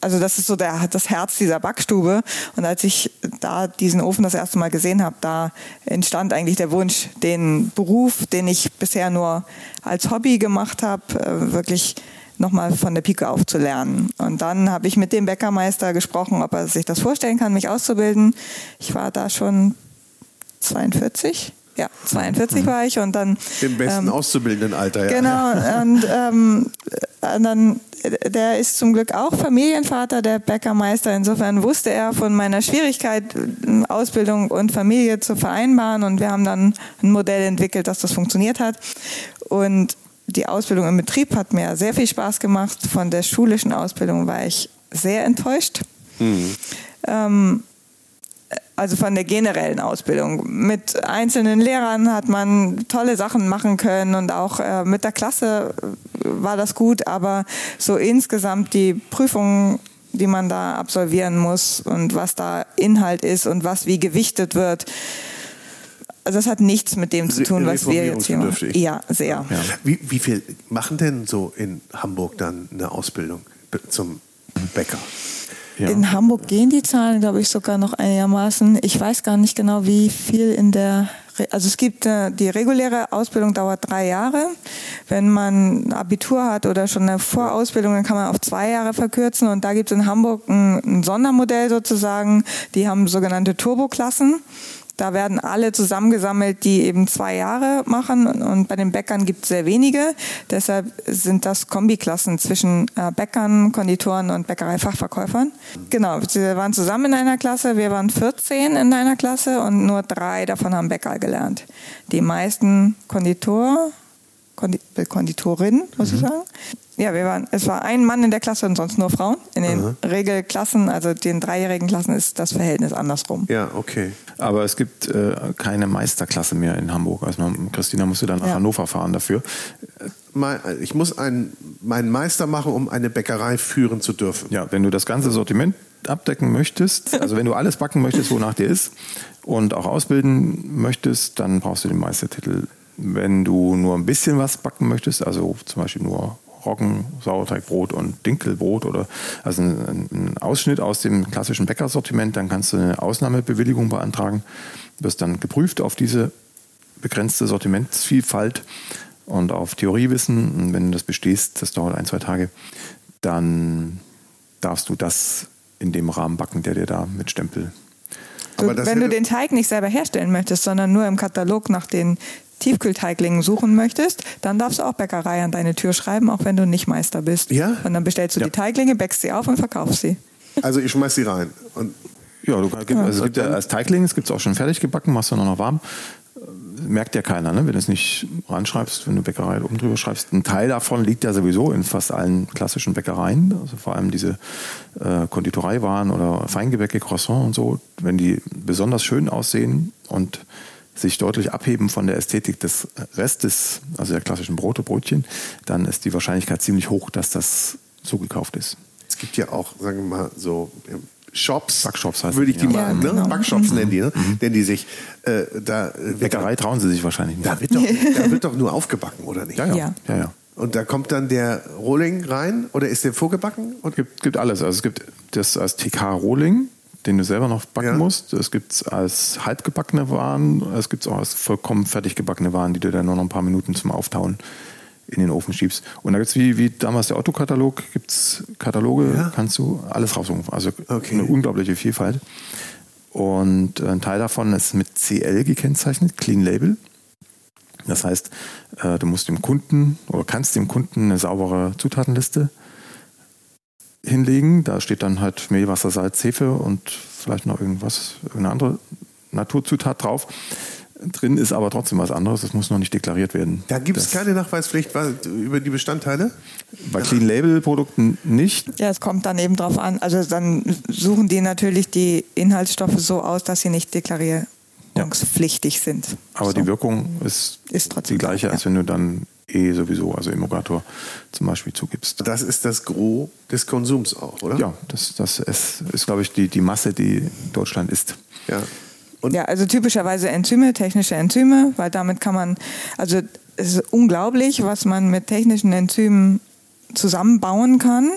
also das ist so der, das Herz dieser Backstube. Und als ich da diesen Ofen das erste Mal gesehen habe, da entstand eigentlich der Wunsch, den Beruf, den ich bisher nur als Hobby gemacht habe, äh, wirklich nochmal von der Pike auf zu lernen. Und dann habe ich mit dem Bäckermeister gesprochen, ob er sich das vorstellen kann, mich auszubilden. Ich war da schon 42. Ja, 42 mhm. war ich und dann. Im besten ähm, auszubildenden Alter, ja. Genau, und ähm, dann, der ist zum Glück auch Familienvater, der Bäckermeister. Insofern wusste er von meiner Schwierigkeit, Ausbildung und Familie zu vereinbaren und wir haben dann ein Modell entwickelt, dass das funktioniert hat. Und die Ausbildung im Betrieb hat mir sehr viel Spaß gemacht. Von der schulischen Ausbildung war ich sehr enttäuscht. Mhm. Ähm, also von der generellen Ausbildung. Mit einzelnen Lehrern hat man tolle Sachen machen können und auch äh, mit der Klasse war das gut, aber so insgesamt die Prüfungen, die man da absolvieren muss und was da Inhalt ist und was wie gewichtet wird, also das hat nichts mit dem zu tun, was wir jetzt hier machen. Ja, sehr. Ja. Wie, wie viel machen denn so in Hamburg dann eine Ausbildung zum Bäcker? Ja. In Hamburg gehen die Zahlen, glaube ich, sogar noch einigermaßen. Ich weiß gar nicht genau, wie viel in der, also es gibt äh, die reguläre Ausbildung dauert drei Jahre. Wenn man ein Abitur hat oder schon eine Vorausbildung, dann kann man auf zwei Jahre verkürzen. Und da gibt es in Hamburg ein, ein Sondermodell sozusagen. Die haben sogenannte Turboklassen. Da werden alle zusammengesammelt, die eben zwei Jahre machen. Und bei den Bäckern gibt es sehr wenige. Deshalb sind das Kombiklassen zwischen äh, Bäckern, Konditoren und Bäckereifachverkäufern. Genau, sie waren zusammen in einer Klasse. Wir waren 14 in einer Klasse und nur drei davon haben Bäcker gelernt. Die meisten Konditor, Konditorin, muss mhm. ich sagen, ja, wir waren, es war ein Mann in der Klasse und sonst nur Frauen. In den Aha. Regelklassen, also den dreijährigen Klassen, ist das Verhältnis andersrum. Ja, okay. Aber es gibt äh, keine Meisterklasse mehr in Hamburg. Also Christina musste dann nach ja. Hannover fahren dafür. Ich muss einen, meinen Meister machen, um eine Bäckerei führen zu dürfen. Ja, wenn du das ganze Sortiment abdecken möchtest, also wenn du alles backen möchtest, wonach dir ist, und auch ausbilden möchtest, dann brauchst du den Meistertitel Wenn du nur ein bisschen was backen möchtest, also zum Beispiel nur Roggen, Sauerteigbrot und Dinkelbrot oder also ein, ein Ausschnitt aus dem klassischen Bäckersortiment, dann kannst du eine Ausnahmebewilligung beantragen, wirst dann geprüft auf diese begrenzte Sortimentsvielfalt und auf Theoriewissen. Und wenn du das bestehst, das dauert ein, zwei Tage, dann darfst du das in dem Rahmen backen, der dir da mit Stempel. Du, wenn du den Teig nicht selber herstellen möchtest, sondern nur im Katalog nach den Tiefkühlteiglingen suchen möchtest, dann darfst du auch Bäckerei an deine Tür schreiben, auch wenn du nicht Meister bist. Ja? Und dann bestellst du ja. die Teiglinge, bäckst sie auf und verkaufst sie. Also ich schmeiß sie rein. Und ja, du, also es gibt ja als Teigling, es gibt es auch schon fertig gebacken, machst du noch, noch warm merkt ja keiner, ne? wenn du es nicht ranschreibst, wenn du Bäckerei oben drüber schreibst. Ein Teil davon liegt ja sowieso in fast allen klassischen Bäckereien, also vor allem diese äh, Konditoreiwaren oder Feingebäcke, Croissant und so. Wenn die besonders schön aussehen und sich deutlich abheben von der Ästhetik des Restes, also der klassischen Brote, Brötchen, dann ist die Wahrscheinlichkeit ziemlich hoch, dass das zugekauft ist. Es gibt ja auch, sagen wir mal, so Shops, Backshops heißt würde ich die ja. mal, Ja, ne? genau. Backshops nennen die, ne? nennen die sich. Äh, da, Bäckerei trauen sie sich wahrscheinlich nicht. da, wird doch, da wird doch nur aufgebacken, oder nicht? ja, ja, Ja. ja, ja. Und da kommt dann der Rohling rein oder ist der vorgebacken? Und Es gibt, gibt alles. Also es gibt das als TK-Rohling, den du selber noch backen Ja. musst. Es gibt es als halbgebackene Waren. Es gibt es auch als vollkommen fertig gebackene Waren, die du dann nur noch ein paar Minuten zum Auftauen in den Ofen schiebst. Und da gibt es wie, wie damals der Otto-Katalog, gibt es Kataloge, Ja. kannst du alles raussuchen. Also Okay. eine unglaubliche Vielfalt. Und ein Teil davon ist mit CL gekennzeichnet, Clean Label. Das heißt, äh, du musst dem Kunden oder kannst dem Kunden eine saubere Zutatenliste hinlegen. Da steht dann halt Mehl, Wasser, Salz, Hefe und vielleicht noch irgendwas, irgendeine andere Naturzutat drauf. Drin ist aber trotzdem was anderes, das muss noch nicht deklariert werden. da gibt es keine Nachweispflicht über die Bestandteile? Bei Clean Label Produkten nicht. Ja, es kommt dann eben drauf an. Also dann suchen die natürlich die Inhaltsstoffe so aus, dass sie nicht deklarierungspflichtig sind. Aber so. die Wirkung ist, Ist trotzdem die gleiche, gleich, als ja. wenn du dann eh sowieso, also Emulgator zum Beispiel zugibst. Das ist das Gros des Konsums auch, oder? Ja, das, das ist, ist glaube ich, die, die Masse, die Deutschland isst. ja. Und Ja, also typischerweise Enzyme, technische Enzyme, weil damit kann man, also es ist unglaublich, was man mit technischen Enzymen zusammenbauen kann.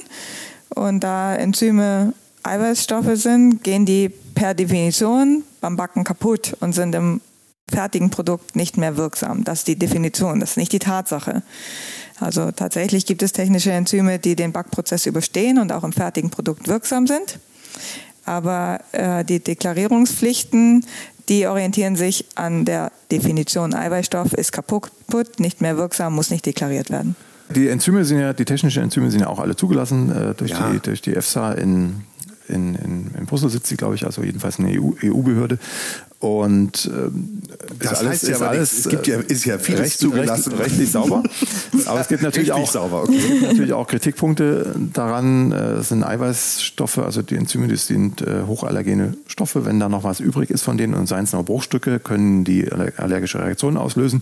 Und da Enzyme Eiweißstoffe sind, gehen die per Definition beim Backen kaputt und sind im fertigen Produkt nicht mehr wirksam. Das ist die Definition, das ist nicht die Tatsache. Also tatsächlich gibt es technische Enzyme, die den Backprozess überstehen und auch im fertigen Produkt wirksam sind. Aber äh, die Deklarierungspflichten, die orientieren sich an der Definition Eiweißstoff ist kaputt, nicht mehr wirksam, muss nicht deklariert werden. Die Enzyme sind ja, die technischen Enzyme sind ja auch alle zugelassen äh, durch, Ja. die, durch die EFSA in, in, in, in Brüssel sitzt sie, glaube ich, also jedenfalls eine EU EU-Behörde. Und ähm, Das ist heißt ja ist nichts. Es gibt ja- ist ja vieles recht, zugelassen. Recht, rechtlich sauber. Aber es gibt natürlich auch, sauber, okay. es gibt natürlich auch Kritikpunkte daran. äh, Es sind Eiweißstoffe, also die Enzyme, das sind äh, hochallergene Stoffe. Wenn da noch was übrig ist von denen und seien es nur Bruchstücke, können die aller- allergische Reaktionen auslösen.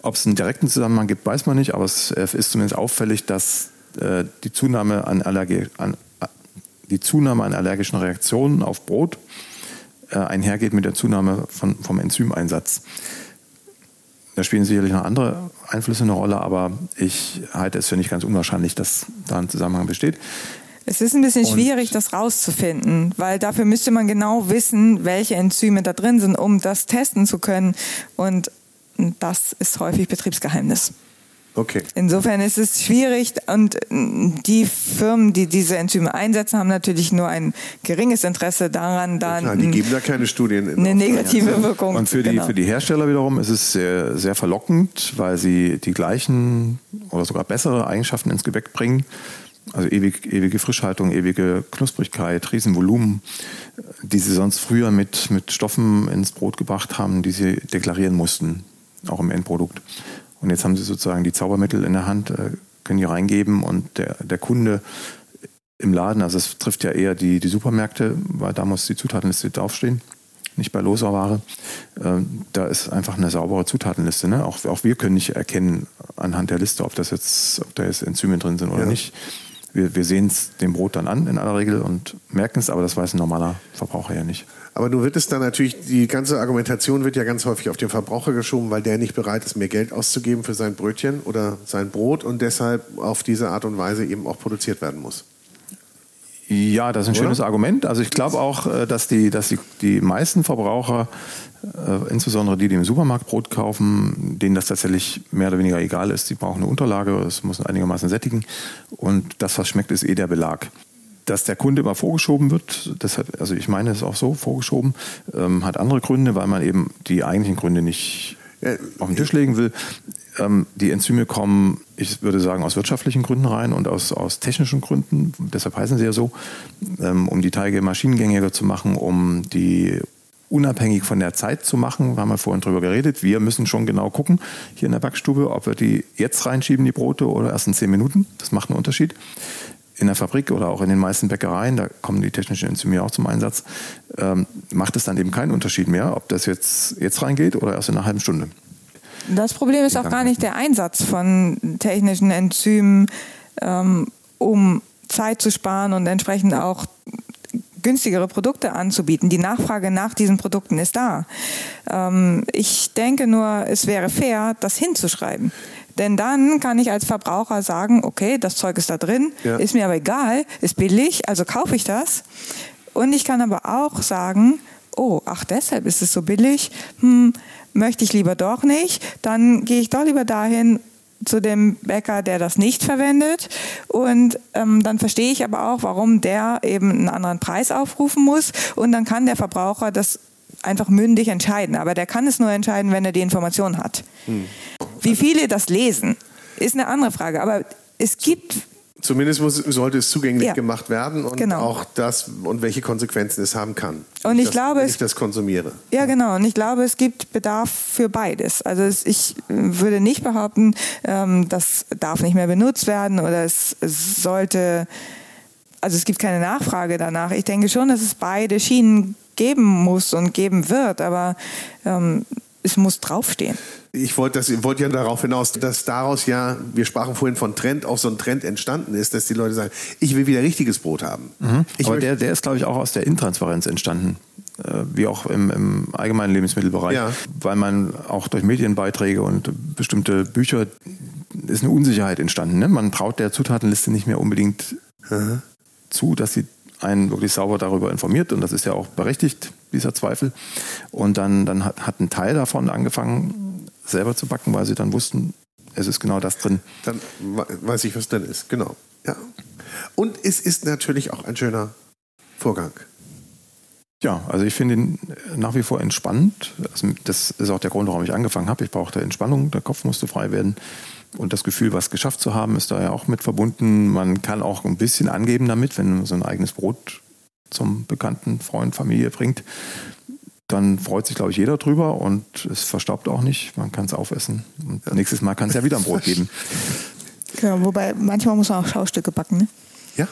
Ob es einen direkten Zusammenhang gibt, weiß man nicht, aber es äh, ist zumindest auffällig, dass äh, die Zunahme an, Allergie, an, äh, die Zunahme an allergischen Reaktionen auf Brot äh, einhergeht mit der Zunahme von, vom Enzymeinsatz. Da spielen sicherlich noch andere Einflüsse eine Rolle, aber ich halte es für nicht ganz unwahrscheinlich, dass da ein Zusammenhang besteht. Es ist ein bisschen Und- schwierig, das rauszufinden, weil dafür müsste man genau wissen, welche Enzyme da drin sind, um das testen zu können. Und das ist häufig Betriebsgeheimnis. Okay. Insofern ist es schwierig und die Firmen, die diese Enzyme einsetzen, haben natürlich nur ein geringes Interesse daran, dann Klar, die geben da keine Studien in eine negative Wirkung. Und für die, genau. für die Hersteller wiederum ist es sehr, sehr verlockend, weil sie die gleichen oder sogar bessere Eigenschaften ins Gebäck bringen. Also ewig, ewige Frischhaltung, ewige Knusprigkeit, Riesenvolumen, die sie sonst früher mit, mit Stoffen ins Brot gebracht haben, die sie deklarieren mussten, auch im Endprodukt. Und jetzt haben sie sozusagen die Zaubermittel in der Hand, äh, können die reingeben und der, der Kunde im Laden, also es trifft ja eher die, die Supermärkte, weil da muss die Zutatenliste draufstehen, nicht bei loser Ware. Ähm, da ist einfach eine saubere Zutatenliste. Ne? Auch, auch wir können nicht erkennen anhand der Liste, ob das jetzt, ob da jetzt Enzyme drin sind oder Ja. nicht. Wir, wir sehen es dem Brot dann an in aller Regel und merken es, aber das weiß ein normaler Verbraucher ja nicht. Aber wird es dann natürlich, die ganze Argumentation wird ja ganz häufig auf den Verbraucher geschoben, weil der nicht bereit ist, mehr Geld auszugeben für sein Brötchen oder sein Brot und deshalb auf diese Art und Weise eben auch produziert werden muss. Ja, das ist ein Oder? schönes Argument. Also ich glaube auch, äh, dass die, dass die, die meisten Verbraucher, äh, insbesondere die, die im Supermarkt Brot kaufen, denen das tatsächlich mehr oder weniger egal ist. Sie brauchen eine Unterlage, es muss einigermaßen sättigen und das, was schmeckt, ist eh der Belag. Dass der Kunde immer vorgeschoben wird, deshalb, also ich meine es auch so, vorgeschoben, ähm, hat andere Gründe, weil man eben die eigentlichen Gründe nicht auf den Tisch legen will. Ähm, die Enzyme kommen, ich würde sagen, aus wirtschaftlichen Gründen rein und aus, aus technischen Gründen. Deshalb heißen sie ja so, ähm, um die Teige maschinengängiger zu machen, um die unabhängig von der Zeit zu machen. Da haben wir vorhin drüber geredet. Wir müssen schon genau gucken hier in der Backstube, ob wir die jetzt reinschieben, die Brote, oder erst in zehn Minuten. Das macht einen Unterschied. In der Fabrik oder auch in den meisten Bäckereien, da kommen die technischen Enzyme auch zum Einsatz, ähm, macht es dann eben keinen Unterschied mehr, ob das jetzt, jetzt reingeht oder erst in einer halben Stunde. Das Problem ist auch gar nicht der Einsatz von technischen Enzymen, ähm, um Zeit zu sparen und entsprechend auch günstigere Produkte anzubieten. Die Nachfrage nach diesen Produkten ist da. Ähm, ich denke nur, es wäre fair, das hinzuschreiben. Denn dann kann ich als Verbraucher sagen, okay, das Zeug ist da drin, ja. ist mir aber egal, ist billig, also kaufe ich das. Und ich kann aber auch sagen, oh, ach, deshalb ist es so billig, hm, möchte ich lieber doch nicht, dann gehe ich doch lieber dahin, zu dem Bäcker, der das nicht verwendet. Und ähm, dann verstehe ich aber auch, warum der eben einen anderen Preis aufrufen muss. Und dann kann der Verbraucher das einfach mündig entscheiden. Aber der kann es nur entscheiden, wenn er die Information hat. Hm. Wie viele das lesen, ist eine andere Frage. Aber es gibt Zumindest muss, sollte es zugänglich ja. gemacht werden und genau. auch das und welche Konsequenzen es haben kann. Und ich das, glaube, wenn ich das konsumiere. Ja, genau. Und ich glaube, es gibt Bedarf für beides. Also es, ich würde nicht behaupten, ähm, das darf nicht mehr benutzt werden oder es, es sollte, also es gibt keine Nachfrage danach. Ich denke schon, dass es beide Schienen geben muss und geben wird, aber ähm, es muss draufstehen ich wollte das, wollte ja darauf hinaus, dass daraus ja, wir sprachen vorhin von Trend, auch so ein Trend entstanden ist, dass die Leute sagen, ich will wieder richtiges Brot haben. Mhm. Aber der, der ist, glaube ich, auch aus der Intransparenz entstanden äh, wie auch im, im, allgemeinen Lebensmittelbereich, ja. weil man auch durch Medienbeiträge und bestimmte Bücher ist eine Unsicherheit entstanden. Ne? Man traut der Zutatenliste nicht mehr unbedingt mhm. zu, dass sie einen wirklich sauber darüber informiert und das ist ja auch berechtigt, dieser Zweifel. Und dann, dann hat, hat ein Teil davon angefangen, selber zu backen, weil sie dann wussten, es ist genau das drin. Dann weiß ich, was drin ist, genau. Ja. Und es ist natürlich auch ein schöner Vorgang. Ja, also ich finde ihn nach wie vor entspannend. Also das ist auch der Grund, warum ich angefangen habe. Ich brauchte Entspannung, der Kopf musste frei werden. Und das Gefühl, was geschafft zu haben, ist da ja auch mit verbunden. Man kann auch ein bisschen angeben damit, wenn man so ein eigenes Brot zum bekannten Freund, Familie bringt dann freut sich, glaube ich, jeder drüber und es verstaubt auch nicht. Man kann es aufessen. Und nächstes Mal kann es ja wieder ein Brot geben. Ja, wobei manchmal muss man auch Schaustücke backen. Ne? Ja.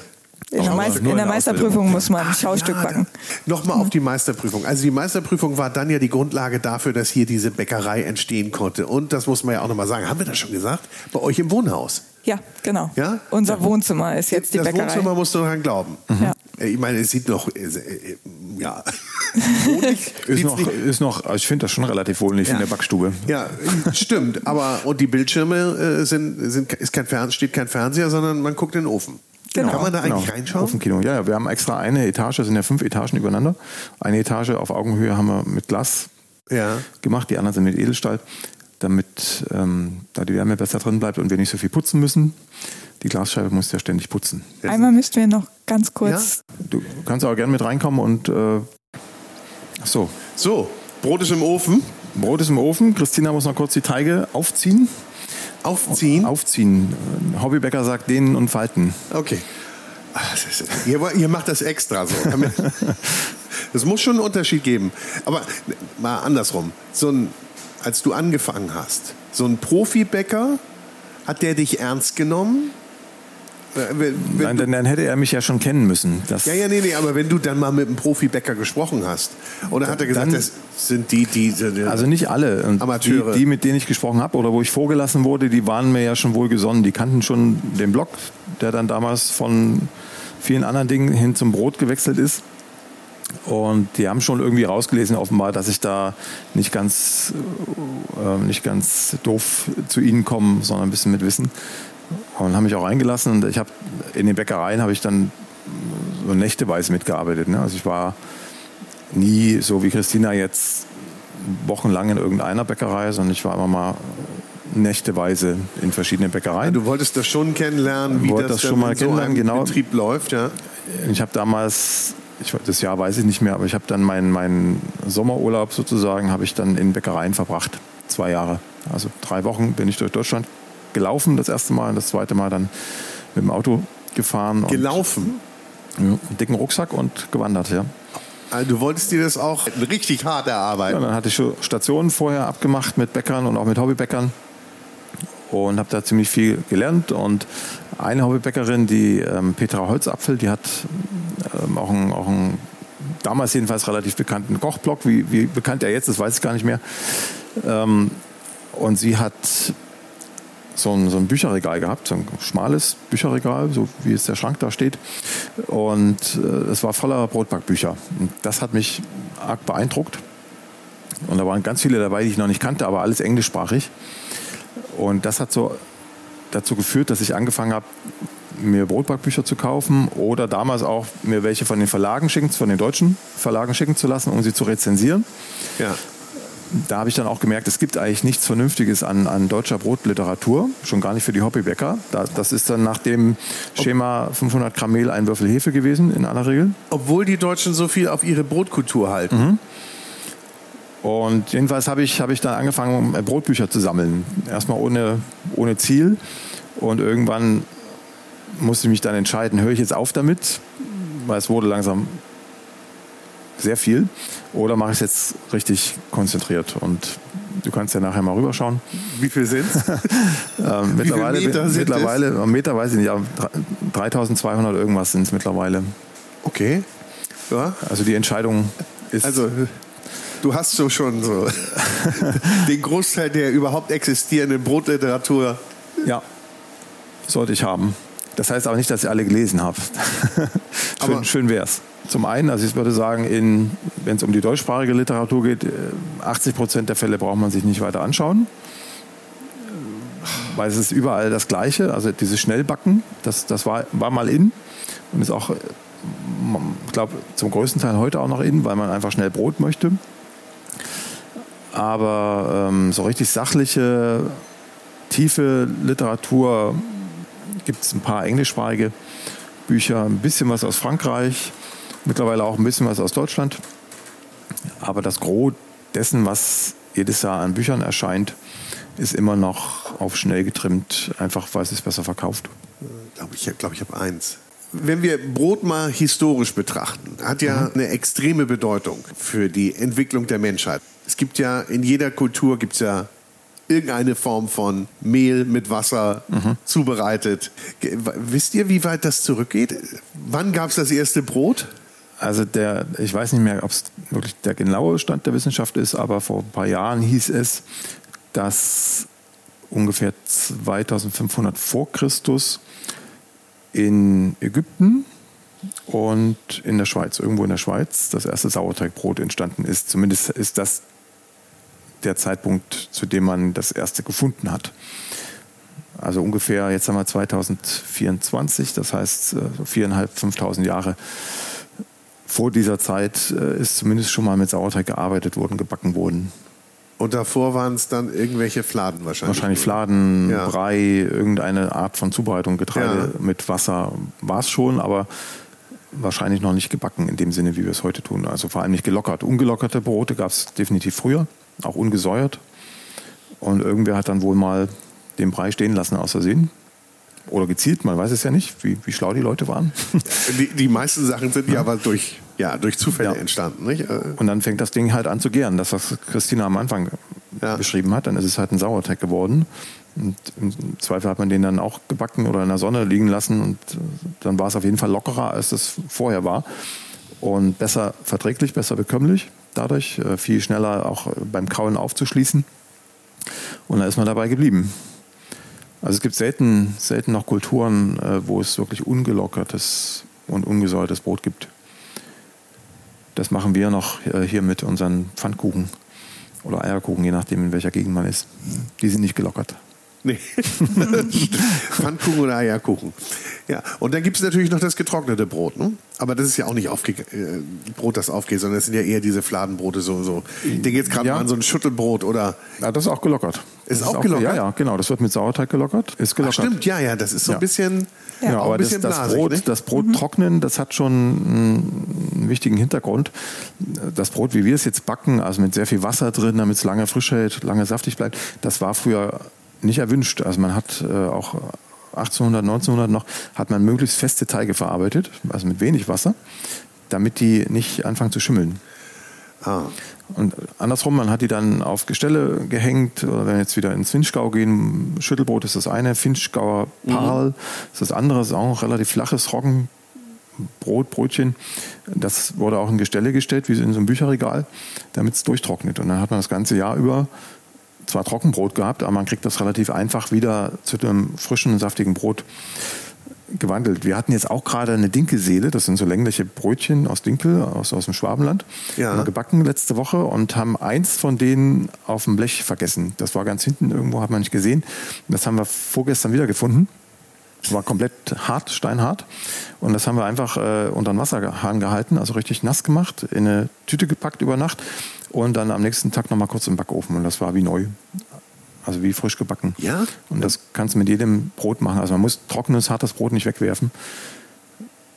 In der, Meister, in der Meisterprüfung muss man ein Schaustück ja, backen. Nochmal auf die Meisterprüfung. Also die Meisterprüfung war dann ja die Grundlage dafür, dass hier diese Bäckerei entstehen konnte. Und das muss man ja auch nochmal sagen. Haben wir das schon gesagt? Bei euch im Wohnhaus. Ja, genau. Ja? Unser Wohnzimmer ist jetzt die das Bäckerei. Das Wohnzimmer musst du daran glauben. Mhm. Ja. Ich meine, es sieht noch, äh, äh, ja. ist, noch, ist noch, ich finde das schon relativ wohnlich ja. in der Backstube. Ja, stimmt. Aber und die Bildschirme äh, sind, sind, ist kein Fern, steht kein Fernseher, sondern man guckt in den Ofen. Genau. Kann man da eigentlich genau. reinschauen? Ofenkino, ja, ja. Wir haben extra eine Etage, sind ja fünf Etagen übereinander. Eine Etage auf Augenhöhe haben wir mit Glas ja. gemacht, die anderen sind mit Edelstahl, damit ähm, da die Wärme besser drin bleibt und wir nicht so viel putzen müssen. Die Glasscheibe muss ja ständig putzen. Einmal müssten wir noch ganz kurz. Ja? Du kannst aber gerne mit reinkommen und. Äh, so. So, Brot ist im Ofen. Brot ist im Ofen. Christina muss noch kurz die Teige aufziehen. Aufziehen? Aufziehen. Hobbybäcker sagt dehnen und falten. Okay. Ihr, ihr macht das extra so. Es muss schon einen Unterschied geben. Aber mal andersrum. So ein, als du angefangen hast, so ein Profibäcker, hat der dich ernst genommen? Wenn Nein, dann, hätte er mich ja schon kennen müssen. ja, ja, nee, nee, aber wenn du dann mal mit einem Profibäcker gesprochen hast, oder hat er gesagt, dann, das sind die, die, die Also nicht alle. Und Amateure. Die, die, mit denen ich gesprochen habe oder wo ich vorgelassen wurde, die waren mir ja schon wohlgesonnen. Die kannten schon den Blog, der dann damals von vielen anderen Dingen hin zum Brot gewechselt ist. Und die haben schon irgendwie rausgelesen, offenbar, dass ich da nicht ganz, äh, nicht ganz doof zu ihnen komme, sondern ein bisschen mit Wissen. Und haben mich auch eingelassen. Und ich habe in den Bäckereien habe ich dann so nächteweise mitgearbeitet. Ne? Also ich war nie so wie Christina jetzt wochenlang in irgendeiner Bäckerei, sondern ich war immer mal nächteweise in verschiedenen Bäckereien. Du wolltest das schon kennenlernen, wie das, das schon mal so kennenlernen, genau. Betrieb läuft, ja. Ich habe damals, ich, das Jahr weiß ich nicht mehr, aber ich habe dann meinen mein Sommerurlaub sozusagen, habe ich dann in Bäckereien verbracht. Zwei Jahre. Also drei Wochen bin ich durch Deutschland gelaufen, das erste Mal und das zweite Mal dann mit dem Auto gefahren. Gelaufen? Und, ja, dicken Rucksack und gewandert, ja. Also du wolltest dir das auch richtig hart erarbeiten. Ja, dann hatte ich schon Stationen vorher abgemacht mit Bäckern und auch mit Hobbybäckern und habe da ziemlich viel gelernt. Und eine Hobbybäckerin, die ähm, Petra Holzapfel, die hat ähm, auch einen, auch einen damals jedenfalls relativ bekannten Kochblog. Wie, wie bekannt er jetzt ist, weiß ich gar nicht mehr. Ähm, und sie hat so ein, so ein Bücherregal gehabt, so ein schmales Bücherregal, so wie es der Schrank da steht. Und äh, es war voller Brotbackbücher. Und das hat mich arg beeindruckt. Und da waren ganz viele dabei, die ich noch nicht kannte, aber alles englischsprachig. Und das hat so dazu geführt, dass ich angefangen habe, mir Brotbackbücher zu kaufen oder damals auch mir welche von den Verlagen schicken, von den deutschen Verlagen schicken zu lassen, um sie zu rezensieren. Ja. Da habe ich dann auch gemerkt, es gibt eigentlich nichts Vernünftiges an, an deutscher Brotliteratur, schon gar nicht für die Hobbybäcker. das ist dann nach dem Schema 500 Gramm Mehl, ein Würfel Hefe gewesen, in aller Regel. Obwohl die Deutschen so viel auf ihre Brotkultur halten. Mhm. Und jedenfalls habe ich, hab ich dann angefangen, äh, Brotbücher zu sammeln. Erstmal ohne, ohne Ziel. Und irgendwann musste ich mich dann entscheiden, höre ich jetzt auf damit, weil es wurde langsam sehr viel, oder mache ich es jetzt richtig konzentriert? Und du kannst ja nachher mal rüberschauen. Wie viel sind es? ähm, mittlerweile, Meter sind mittlerweile, es? Meter weiß ich nicht, aber 3200 irgendwas sind es mittlerweile. Okay. Ja. Also die Entscheidung ist. Also du hast so schon so den Großteil der überhaupt existierenden Brotliteratur. Ja, sollte ich haben. Das heißt aber nicht, dass ich alle gelesen habe. schön, schön wäre es. Zum einen, also ich würde sagen, wenn es um die deutschsprachige Literatur geht, 80 äh, Prozent der Fälle braucht man sich nicht weiter anschauen. Weil es ist überall das Gleiche. Also dieses Schnellbacken, das, das war, war mal in und ist auch, ich glaube, zum größten Teil heute auch noch in, weil man einfach schnell Brot möchte aber ähm, so richtig sachliche, tiefe Literatur gibt es ein paar englischsprachige Bücher, ein bisschen was aus Frankreich, mittlerweile auch ein bisschen was aus Deutschland. Aber das Gros dessen, was jedes Jahr an Büchern erscheint, ist immer noch auf schnell getrimmt, einfach weil es sich besser verkauft. Ich glaube, ich, habe eins. Wenn wir Brot mal historisch betrachten, hat ja mhm. eine extreme Bedeutung für die Entwicklung der Menschheit. Es gibt ja in jeder Kultur gibt es ja irgendeine Form von Mehl mit Wasser mhm. zubereitet. Wisst ihr, wie weit das zurückgeht? Wann gab es das erste Brot? Also der, ich weiß nicht mehr, ob es wirklich der genaue Stand der Wissenschaft ist, aber vor ein paar Jahren hieß es, dass ungefähr 2500 vor Christus in Ägypten und in der Schweiz, irgendwo in der Schweiz, das erste Sauerteigbrot entstanden ist. Zumindest ist das der Zeitpunkt, zu dem man das erste gefunden hat. Also ungefähr, jetzt haben wir 2024, das heißt äh, so viereinhalb, fünftausend Jahre vor dieser Zeit äh, ist zumindest schon mal mit Sauerteig gearbeitet worden, gebacken worden. Und davor waren es dann irgendwelche Fladen wahrscheinlich? Wahrscheinlich Fladen, ja. Brei, irgendeine Art von Zubereitung, Getreide ja. mit Wasser war es schon, aber wahrscheinlich noch nicht gebacken in dem Sinne, wie wir es heute tun. Also vor allem nicht gelockert. Ungelockerte Brote gab es definitiv früher auch ungesäuert. Und irgendwer hat dann wohl mal den Brei stehen lassen aus Versehen. Oder gezielt, man weiß es ja nicht, wie, wie schlau die Leute waren. Die, die meisten Sachen sind ja aber durch, ja, durch Zufälle ja. entstanden. Nicht? Äh. Und dann fängt das Ding halt an zu gären. Das, was Christina am Anfang ja. beschrieben hat, dann ist es halt ein Sauerteig geworden. Und im Zweifel hat man den dann auch gebacken oder in der Sonne liegen lassen und dann war es auf jeden Fall lockerer, als es vorher war. Und besser verträglich, besser bekömmlich dadurch, äh, viel schneller auch beim Kauen aufzuschließen. Und da ist man dabei geblieben. Also es gibt selten, selten noch Kulturen, äh, wo es wirklich ungelockertes und ungesäuertes Brot gibt. Das machen wir noch äh, hier mit unseren Pfannkuchen oder Eierkuchen, je nachdem, in welcher Gegend man ist. Die sind nicht gelockert. Nee. Pfannkuchen oder Eierkuchen. Ja, und dann gibt es natürlich noch das getrocknete Brot. Ne? Aber das ist ja auch nicht aufge äh, Brot, das aufgeht, sondern das sind ja eher diese Fladenbrote. So, so. Ich denke jetzt gerade Ja. mal an so ein Schüttelbrot oder. Ja, das ist auch gelockert. Ist das auch gelockert? Ja, ja, genau. Das wird mit Sauerteig gelockert. Ist Ach, gelockert. stimmt, ja, ja, das ist so ein Ja. bisschen. Ja, auch aber das, bisschen das blasig, Brot, nicht? das Brot trocknen, das hat schon einen wichtigen Hintergrund. Das Brot, wie wir es jetzt backen, also mit sehr viel Wasser drin, damit es lange frisch hält, lange saftig bleibt, das war früher nicht erwünscht. Also man hat äh, auch 1800, 1900 noch, hat man möglichst feste Teige verarbeitet, also mit wenig Wasser, damit die nicht anfangen zu schimmeln. Ah. Und andersrum, man hat die dann auf Gestelle gehängt. Oder wenn wir jetzt wieder ins Finchgau gehen, Schüttelbrot ist das eine, Finchgauer Parl ist das andere, ist auch ein relativ flaches Roggenbrot, Brötchen. Das wurde auch in Gestelle gestellt, wie in so einem Bücherregal, damit es durchtrocknet. Und dann hat man das ganze Jahr über zwar Trockenbrot gehabt, aber man kriegt das relativ einfach wieder zu einem frischen, saftigen Brot gewandelt. Wir hatten jetzt auch gerade eine Dinkelseele, das sind so längliche Brötchen aus Dinkel, aus, aus dem Schwabenland, Ja. gebacken letzte Woche und haben eins von denen auf dem Blech vergessen. Das war ganz hinten irgendwo, hat man nicht gesehen. Das haben wir vorgestern wieder gefunden. War komplett hart, steinhart. Und das haben wir einfach äh, unter den Wasserhahn gehalten, also richtig nass gemacht, in eine Tüte gepackt über Nacht und dann am nächsten Tag nochmal kurz im Backofen. Und das war wie neu. Also wie frisch gebacken. Ja? Und das kannst du mit jedem Brot machen. Also man muss trockenes, hartes Brot nicht wegwerfen.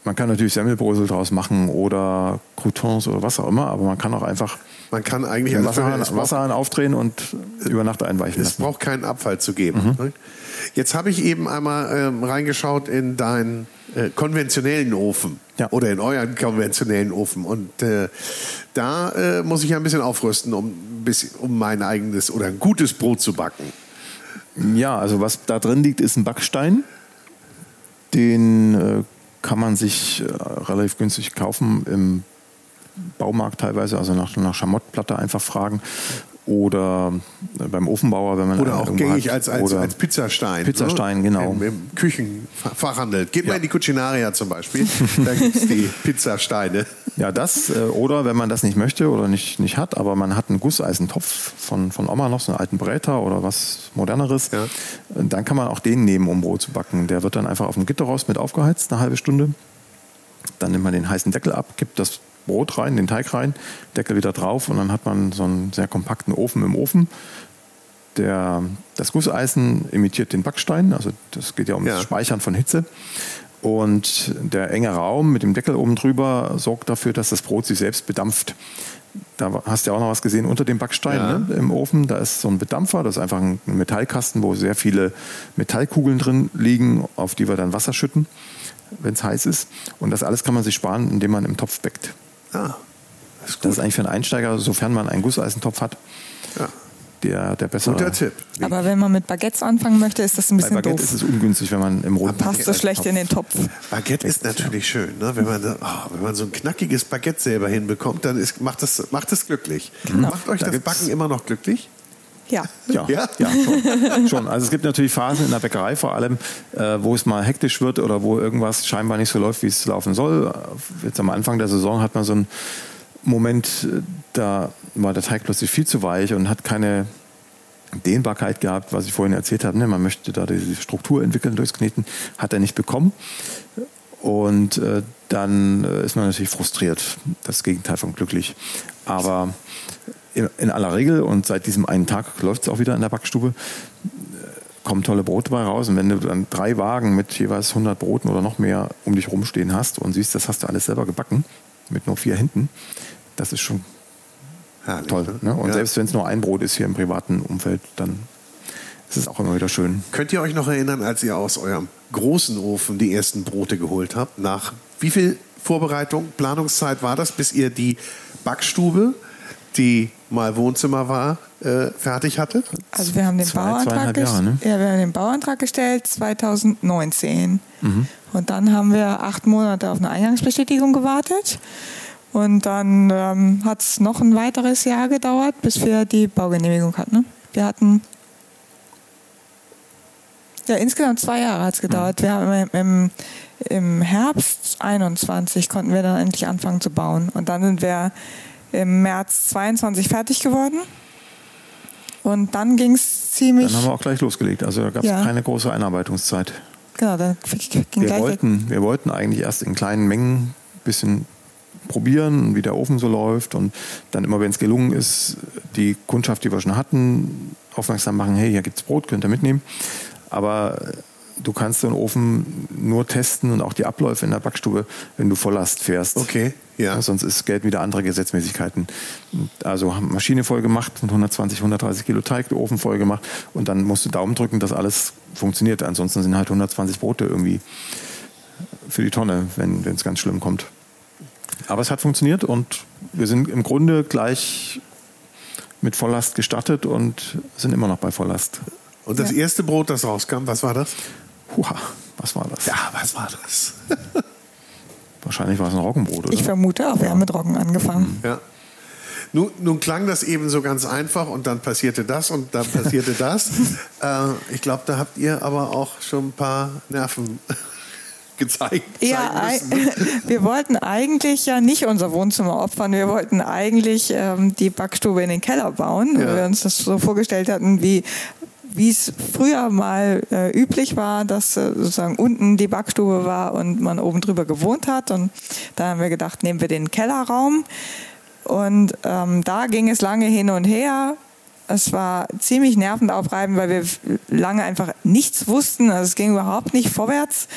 Man kann natürlich Semmelbrösel draus machen oder Croutons oder was auch immer, aber man kann auch einfach Man kann eigentlich den Wasserhahn, braucht- Wasserhahn aufdrehen und über Nacht einweichen Es lassen. braucht keinen Abfall zu geben. Mhm. ne? Jetzt habe ich eben einmal ähm, reingeschaut in deinen äh, konventionellen Ofen Ja. oder in euren konventionellen Ofen und äh, da äh, muss ich ja ein bisschen aufrüsten, um, bis, um mein eigenes oder ein gutes Brot zu backen. Ja, also was da drin liegt, ist ein Backstein. Den äh, kann man sich äh, relativ günstig kaufen im Baumarkt teilweise, also nach, nach Schamottplatte einfach fragen. Oder äh, beim Ofenbauer, wenn man Oder auch gängig hat. als, als, als Pizzastein. Pizzastein, ne? genau. Im, Im Küchenfachhandel. Geht mal Ja. in die Cucinaria zum Beispiel, da gibt es die Pizzasteine. Ja, das, äh, oder wenn man das nicht möchte oder nicht, nicht hat, aber man hat einen Gusseisentopf von, von Oma noch, so einen alten Bräter oder was moderneres, Ja. äh, dann kann man auch den nehmen, um Brot zu backen. Der wird dann einfach auf dem Gitterrost mit aufgeheizt, eine halbe Stunde. Dann nimmt man den heißen Deckel ab, gibt das Brot rein, den Teig rein, Deckel wieder drauf und dann hat man so einen sehr kompakten Ofen im Ofen. Der, das Gusseisen imitiert den Backstein, also das geht ja um Ja. das Speichern von Hitze. Und der enge Raum mit dem Deckel oben drüber sorgt dafür, dass das Brot sich selbst bedampft. Da hast du ja auch noch was gesehen unter dem Backstein Ja. ne, im Ofen. Da ist so ein Bedampfer, das ist einfach ein Metallkasten, wo sehr viele Metallkugeln drin liegen, auf die wir dann Wasser schütten, wenn es heiß ist. Und das alles kann man sich sparen, indem man im Topf backt. Ah, das ist Das ist eigentlich für einen Einsteiger, sofern man einen Gusseisentopf hat, Ja. der, der bessere. Guter Tipp. Aber wenn man mit Baguettes anfangen möchte, ist das ein Bei bisschen Baguette doof. ist es ungünstig, wenn man im roten Passt so schlecht in den Topf. Baguette ist natürlich schön, ne? wenn, man, so- oh, wenn man so ein knackiges Baguette selber hinbekommt, dann ist, macht, das, macht das glücklich. Macht euch Da das Backen immer noch glücklich? Ja. Ja, Ja? ja? schon. schon. Also es gibt natürlich Phasen in der Bäckerei vor allem, äh, wo es mal hektisch wird oder wo irgendwas scheinbar nicht so läuft, wie es laufen soll. Jetzt am Anfang der Saison hat man so einen Moment, äh, da war der Teig plötzlich viel zu weich und hat keine Dehnbarkeit gehabt, was ich vorhin erzählt habe. Ne? Man möchte da diese Struktur entwickeln durchs Kneten, hat er nicht bekommen. Und äh, dann äh, ist man natürlich frustriert. Das Gegenteil von glücklich. Aber in, in aller Regel und seit diesem einen Tag läuft es auch wieder in der Backstube, äh, kommen tolle Brote bei raus. Und wenn du dann drei Wagen mit jeweils 100 Broten oder noch mehr um dich rumstehen hast und siehst, das hast du alles selber gebacken, mit nur vier Händen, das ist schon Herrlich, toll. Ne? Und Ja. selbst wenn es nur ein Brot ist hier im privaten Umfeld, dann ist es auch immer wieder schön. Könnt ihr euch noch erinnern, als ihr aus eurem großen Ofen die ersten Brote geholt habt? Nach wie viel Vorbereitung, Planungszeit war das, bis ihr die Backstube, die mal Wohnzimmer war, äh, fertig hattet? Also wir haben den Zwei, Bauantrag Jahre, ne? ja, wir haben den Bauantrag gestellt 2019. Und dann haben wir acht Monate auf eine Eingangsbestätigung gewartet. Und dann ähm, hat es noch ein weiteres Jahr gedauert, bis wir die Baugenehmigung hatten. Ne? Wir hatten Ja, insgesamt zwei Jahre hat es gedauert. Wir haben im, im Herbst 21 konnten wir dann endlich anfangen zu bauen. Und dann sind wir im März 22 fertig geworden. Und dann ging es ziemlich. Dann haben wir auch gleich losgelegt. Also da gab es Ja. keine große Einarbeitungszeit. Genau, dann ging Wir gleich. wollten, wir wollten eigentlich erst in kleinen Mengen ein bisschen probieren, wie der Ofen so läuft und dann immer, wenn es gelungen ist, die Kundschaft, die wir schon hatten, aufmerksam machen, hey, hier gibt's Brot, könnt ihr mitnehmen. Aber du kannst so einen Ofen nur testen und auch die Abläufe in der Backstube, wenn du Volllast fährst. Okay, ja. sonst ist Geld wieder andere Gesetzmäßigkeiten. Also haben Maschine voll gemacht mit 120, 130 Kilo Teig, Ofen voll gemacht und dann musst du Daumen drücken, dass alles funktioniert. Ansonsten sind halt 120 Brote irgendwie für die Tonne, wenn es ganz schlimm kommt. Aber es hat funktioniert und wir sind im Grunde gleich mit Volllast gestartet und sind immer noch bei Volllast. Und das Ja. erste Brot, das rauskam, was war das? Huha, was war das? Ja, was war das? Wahrscheinlich war es ein Roggenbrot, oder? Ich vermute auch, wir haben mit Roggen angefangen. Ja. Nun, nun klang das eben so ganz einfach und dann passierte das und dann passierte das. äh, ich glaube, da habt ihr aber auch schon ein paar Nerven gezeigt. Ja, wir wollten eigentlich ja nicht unser Wohnzimmer opfern. Wir wollten eigentlich ähm, die Backstube in den Keller bauen, weil Ja. wir uns das so vorgestellt hatten, wie wie es früher mal äh, üblich war, dass äh, sozusagen unten die Backstube war und man oben drüber gewohnt hat. Und da haben wir gedacht, nehmen wir den Kellerraum. Und ähm, da ging es lange hin und her. Es war ziemlich nervenaufreibend, weil wir lange einfach nichts wussten. Also es ging überhaupt nicht vorwärts.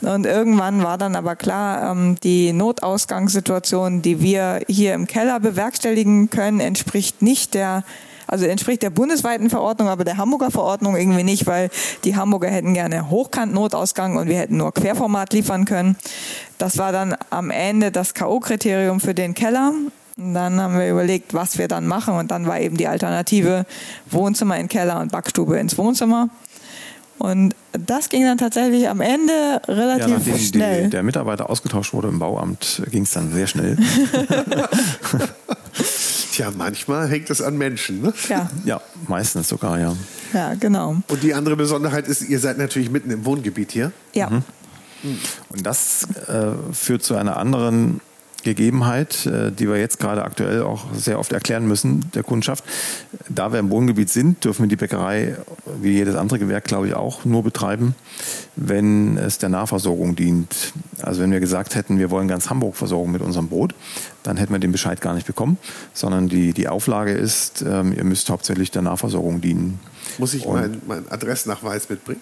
Und irgendwann war dann aber klar, ähm, die Notausgangssituation, die wir hier im Keller bewerkstelligen können, entspricht nicht der also entspricht der bundesweiten Verordnung, aber der Hamburger Verordnung irgendwie nicht, weil die Hamburger hätten gerne Hochkant-Notausgang und wir hätten nur Querformat liefern können. Das war dann am Ende das K.O.-Kriterium für den Keller. Und dann haben wir überlegt, was wir dann machen. Und dann war eben die Alternative Wohnzimmer in Keller und Backstube ins Wohnzimmer. Und das ging dann tatsächlich am Ende Ja, relativ nachdem schnell. die, der Mitarbeiter ausgetauscht wurde im Bauamt, ging es dann sehr schnell. Tja, manchmal hängt es an Menschen. Ne? ja, ja, meistens sogar, ja. ja, genau. Und die andere Besonderheit ist, ihr seid natürlich mitten im Wohngebiet hier. Ja. Und das äh, führt zu einer anderen Gegebenheit, äh, die wir jetzt gerade aktuell auch sehr oft erklären müssen, der Kundschaft. Da wir im Wohngebiet sind, dürfen wir die Bäckerei, wie jedes andere Gewerk, glaube ich, auch nur betreiben, wenn es der Nahversorgung dient. Also wenn wir gesagt hätten, wir wollen ganz Hamburg versorgen mit unserem Brot, dann hätten wir den Bescheid gar nicht bekommen, sondern die, die Auflage ist, ähm, ihr müsst hauptsächlich der Nahversorgung dienen. Muss ich meinen mein Adressnachweis mitbringen?